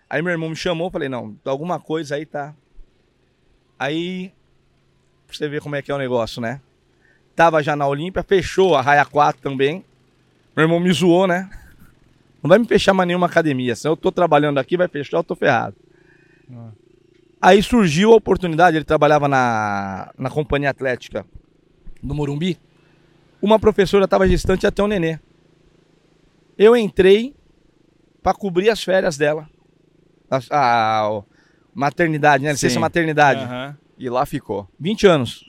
Aí meu irmão me chamou, falei, não, alguma coisa aí tá. Aí. Pra você ver como é que é o negócio, né? Tava já na Olímpia, fechou a Raia 4 também. Meu irmão me zoou, né? Não vai me fechar mais nenhuma academia. Se eu tô trabalhando aqui, vai fechar, eu tô ferrado. Ah. Aí surgiu a oportunidade, ele trabalhava na, na companhia atlética do Morumbi. Uma professora estava gestante até o nenê. Eu entrei para cobrir as férias dela. A, a- a maternidade, né? Licença Sim. maternidade. Aham. E lá ficou. 20 anos.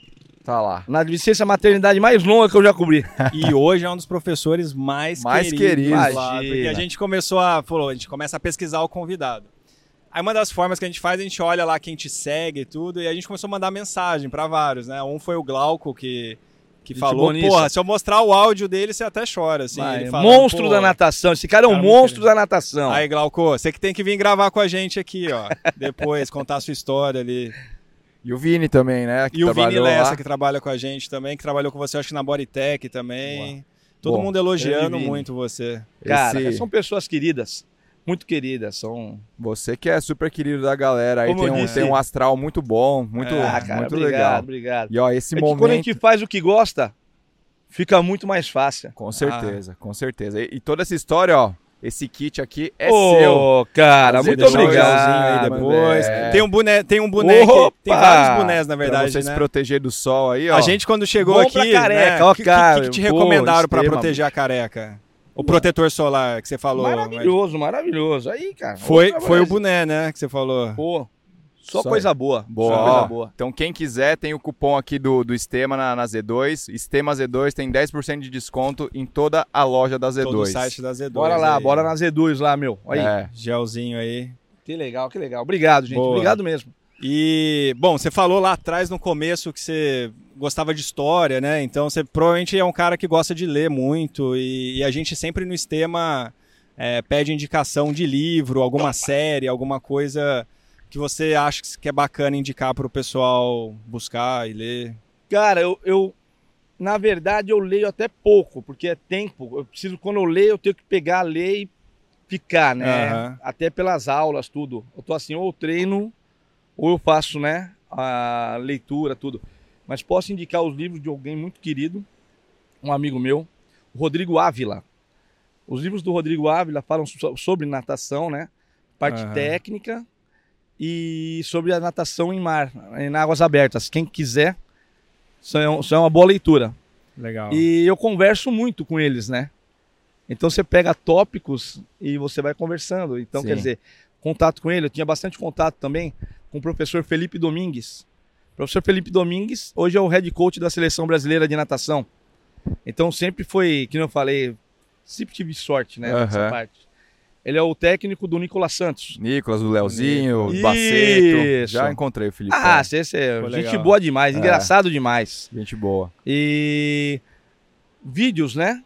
Tá lá. Na licença maternidade mais longa que eu já cobri. E hoje é um dos professores mais, Mais queridos, queridos. lá, Imagina. porque a gente começou a, falou, a gente começa a pesquisar o convidado. Aí uma das formas que a gente faz, a gente olha lá quem te segue e tudo, e a gente começou a mandar mensagem pra vários, né? Um foi o Glauco que que Gente falou, boníssima. porra, se eu mostrar o áudio dele, você até chora, assim. Vai, ele falando, monstro "Pô, da natação. Esse cara é um cara muito monstro da natação. Aí, Glauco, você que tem que vir gravar com a gente aqui, ó. Depois, contar a sua história ali. E o Vini também, né? que E o Vini Lessa, lá. que trabalha com a gente também, que trabalhou com você, acho que na Bodytech também. Todo Bom, mundo elogiando muito você. Cara, Esse- são pessoas queridas. Muito queridas. São. Você que é super querido da galera aí, tem um, disse- tem um astral muito bom, muito, Ah, Ah, cara, muito obrigado, legal. obrigado. E ó, esse É que momento. quando a gente faz o que gosta, fica muito mais fácil. Com certeza, com certeza. E, e toda essa história, ó, esse kit aqui é seu. Ô, cara, Prazer muito obrigado. aí depois. é. Tem um boné, tem um boneco, Opa! tem vários bonés na Pra verdade, você né? se proteger do sol aí, ó. A gente quando chegou Bom aqui, pra careca, né, ó, que, que- cara, que te pô, recomendaram pra extrema. proteger a careca? O protetor solar que você falou. Maravilhoso, maravilhoso. Aí, cara. Foi, foi o boné, né, que você falou. Pô, só, Só coisa boa. Boa, Só coisa boa. Então quem quiser tem o cupom aqui do, do Estema na, na Z2. Estema Z2 tem 10% de desconto em toda a loja da Z2. Todo o site da Z2. Bora lá, aí. bora na Z2 lá, meu. Aí. É. Gelzinho aí. Que legal, que legal. Obrigado, gente. Boa. Obrigado mesmo. E, bom, você falou lá atrás no começo que você gostava de história, né? Então você provavelmente é um cara que gosta de ler muito e, e a gente sempre no Estema é, pede indicação de livro, alguma série, alguma coisa que você acha que é bacana indicar para o pessoal buscar e ler. Cara, eu, eu, na verdade, eu leio até pouco, porque é tempo. Eu preciso, quando eu leio, eu tenho que pegar, ler e ficar, né? Aham. Até pelas aulas, tudo. Eu tô assim, ou treino, ou eu faço, né? A leitura, tudo. Mas posso indicar os livros de alguém muito querido, um amigo meu, o Rodrigo Ávila. Os livros do Rodrigo Ávila falam so- sobre natação, né? Parte Aham. técnica e sobre a natação em mar, em águas abertas. Quem quiser, isso isso é uma boa leitura. Legal. E eu converso muito com eles, né? Então você pega tópicos e você vai conversando. Então, Sim. quer dizer, contato com ele, eu tinha bastante contato também com o professor Felipe Domingues. O professor Felipe Domingues hoje é o head coach da seleção brasileira de natação. Então sempre foi, que eu falei, sempre tive sorte, né, nessa parte. Ele é o técnico do Nicolas Santos. Nicolas, o Leozinho, o Isso. Baceto. Já encontrei o Felipe. Ah, você é Foi gente legal. boa demais, É. engraçado demais. Gente boa. E vídeos, né?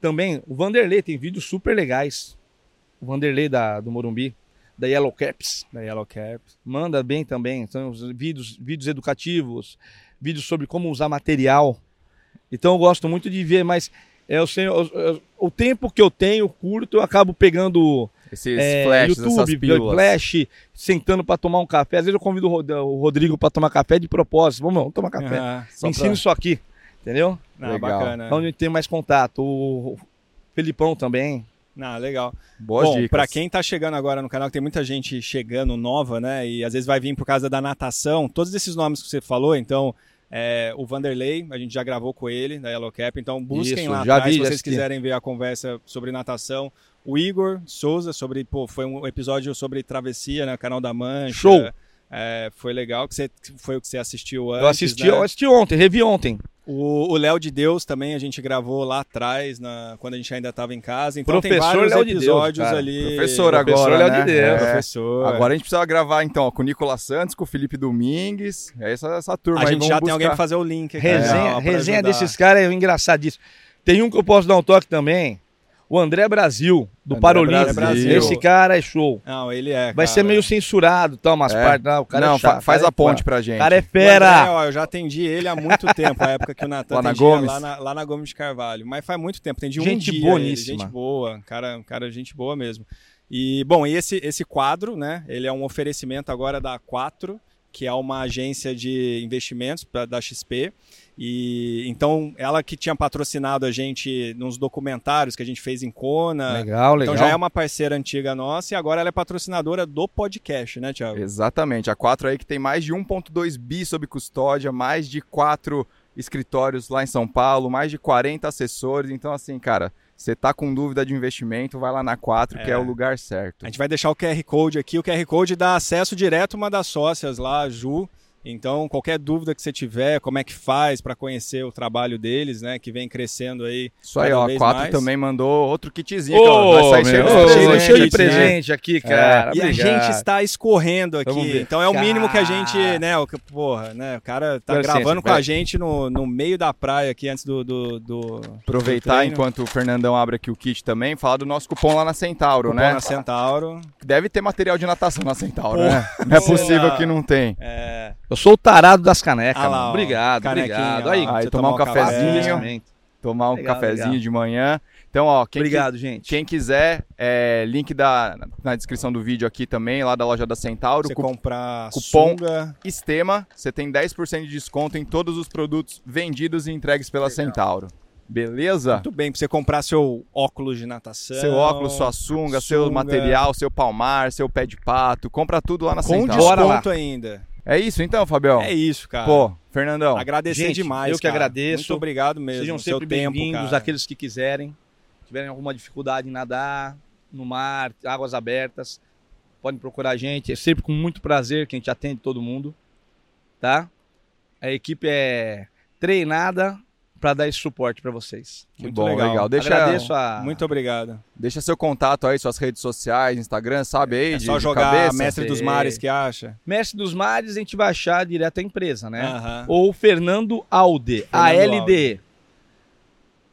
Também, o Vanderlei tem vídeos super legais. O Vanderlei da, do Morumbi, da Yellow Caps, Da Yellow Cap. manda bem também. São os vídeos, vídeos educativos, vídeos sobre como usar material. Então eu gosto muito de ver, mas é, eu sei, eu- eu- o tempo que eu tenho curto, eu acabo pegando Esses é, flashes, YouTube, flash, sentando para tomar um café. Às vezes eu convido o Rod- o Rodrigo para tomar café de propósito. Vamos, vamos tomar café. Só Ensino pra- isso aqui, entendeu? Não, Legal. bacana. Onde tem mais contato. O Felipão também. Não, legal. Boas Bom, pra quem tá chegando agora no canal, que tem muita gente chegando nova, né? E às vezes vai vir por causa da natação. Todos esses nomes que você falou, então, é, o Vanderlei, a gente já gravou com ele, da Yellow Cap. Então busquem Isso, lá já atrás vi, se vocês assisti. quiserem ver a conversa sobre natação. O Igor Souza, sobre, pô, foi um episódio sobre travessia, né? Canal da Mancha. Show! É, foi legal, que você, foi o que você assistiu antes. eu assisti, né? eu assisti ontem, revi ontem. O Léo de Deus também a gente gravou lá atrás, na, quando a gente ainda estava em casa. Então tem Professor vários Léo de Deus, episódios cara. ali. Professor Professor agora, Léo né? de Deus. É. Professor. Agora a gente precisa gravar então ó, com o Nicolas Santos, com o Felipe Domingues. É essa, essa turma a aí. gente já tem buscar. alguém pra fazer o link aqui. Resenha, ó, resenha desses caras é engraçadíssimo. Tem um que eu posso dar um toque também. O André Brasil, do André Parolímpico. Brasil. Esse cara é show. Não, ele é. Vai cara. ser meio censurado, tal, umas É. partes. Não, o cara Não, é chato, fa- faz cara a é ponte foda. pra O gente. cara é O André, fera. ó, eu já atendi ele há muito tempo, a época que o Natan Lá na atendia Gomes? Lá na, lá na Gomes de Carvalho. Mas faz muito tempo, atendi um Gente dia. boníssima. ele, gente boa, cara, cara, gente boa mesmo. E, bom, e esse, esse quadro, né, ele é um oferecimento agora da 4, que é uma agência de investimentos pra, da XP. E então ela que tinha patrocinado a gente nos documentários que a gente fez em Kona. Legal, legal. Então já é uma parceira antiga nossa e agora ela é patrocinadora do podcast, né, Thiago? Exatamente. A 4 aí que tem mais de 1.2 bi sob custódia, mais de 4 escritórios lá em São Paulo, mais de 40 assessores. Então, assim, cara, você tá com dúvida de investimento, vai lá na 4, que É. é o lugar certo. A gente vai deixar o QR Code aqui. O QR Code dá acesso direto a uma das sócias lá, a Ju. Então, qualquer dúvida que você tiver, como é que faz para conhecer o trabalho deles, né, que vem crescendo aí. Isso aí, ó. A vez 4 mais. também mandou outro kitzinho. cheio de meu, presente, ô, cheio de né? presente aqui, cara. E a Obrigado. gente está escorrendo aqui. Então é o mínimo que a Cara. gente, né, o que- porra, né, o cara tá gravando com a gente no, no meio da praia aqui antes do do, do Aproveitar do enquanto o Fernandão abre aqui o kit também, falar do nosso cupom lá na Centauro, Cupom né? na Centauro. Deve ter material de natação na Centauro, Pô, né? Não é possível lá. que não tem. É, Eu sou o tarado das canecas, Ah lá, ó, Obrigado, obrigado. ó. Aí, Aí, tomar um um cafezinho, tomar um Legal, cafezinho legal. de manhã. Então, ó, quem, Obrigado, gente. quem quiser, é, link da, na descrição do vídeo aqui também, lá da loja da Centauro. você Cu- comprar cupom- sunga, Estema, você tem 10% de desconto em todos os produtos vendidos e entregues pela Centauro. Beleza? muito bem, pra você comprar seu óculos de natação. Seu óculos, sua sunga, seu sunga. material, seu palmar, seu pé de pato, compra tudo lá na com Centauro. Bora lá. desconto ainda. É isso então, Fabião? É isso, cara. Pô, Fernandão, Agradecer Gente, demais. eu que cara. agradeço. Muito obrigado mesmo. Sejam seu sempre tempo, bem-vindos, aqueles que quiserem. Tiverem alguma dificuldade em nadar, no mar, águas abertas, podem procurar a gente. É sempre com muito prazer que a gente atende todo mundo, tá? A equipe é treinada para dar esse suporte para vocês. que muito bom, legal. legal. Deixa, Agradeço a Muito obrigado. deixa seu contato aí, suas redes sociais, Instagram, sabe aí? É de, só de jogar cabeça? Mestre dos. Mares que acha. Mestre dos Mares, a gente vai achar direto a empresa, né? Aham. Ou Fernando Alde, A-L-D.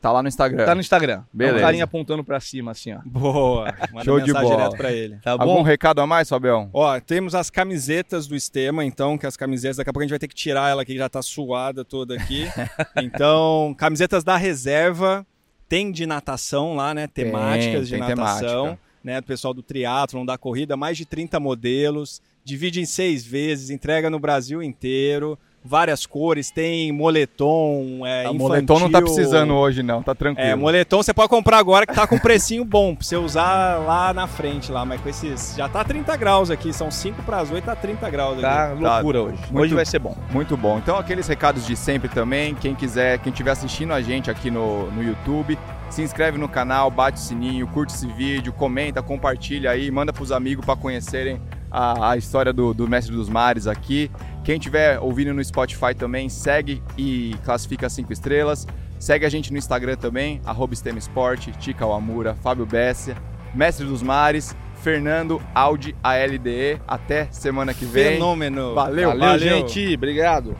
Tá lá no Instagram. Tá no Instagram. Beleza. Um carinha apontando para cima, assim, ó. Boa. Manda Show de bola. direto pra ele. Tá Algum bom? recado a mais, Fabião? Ó, temos as camisetas do Estema, então, que as camisetas, daqui a pouco a gente vai ter que tirar ela aqui, que já tá suada toda aqui. então, camisetas da reserva, tem de natação lá, né? Temáticas tem de natação, temática. né? Do pessoal do triatlon, da corrida, mais de 30 modelos, divide em seis vezes, entrega no Brasil inteiro, várias cores, tem moletom, é, A infantil... moletom não tá precisando hoje, não, tá tranquilo. É, moletom você pode comprar agora que tá com precinho bom pra você usar lá na frente lá, mas com esses já tá 30 graus aqui, são 5 para as 8 tá 30 graus aqui. Tá loucura hoje. Muito- Hoje vai ser bom. Muito bom. Então, aqueles recados de sempre também. Quem quiser, quem estiver assistindo a gente aqui no, no YouTube, se inscreve no canal, bate o sininho, curte esse vídeo, comenta, compartilha aí, manda pros amigos para conhecerem a, a história do, do Mestre dos Mares aqui. Quem estiver ouvindo no Spotify também, segue e classifica cinco estrelas. Segue a gente no Instagram também, arroba STEM Sport, Tica Wamura, Fábio Bessia, Mestre dos Mares, Fernando Audi ALDE. Até semana que vem. Fenômeno. Valeu, Valeu, gente. Obrigado.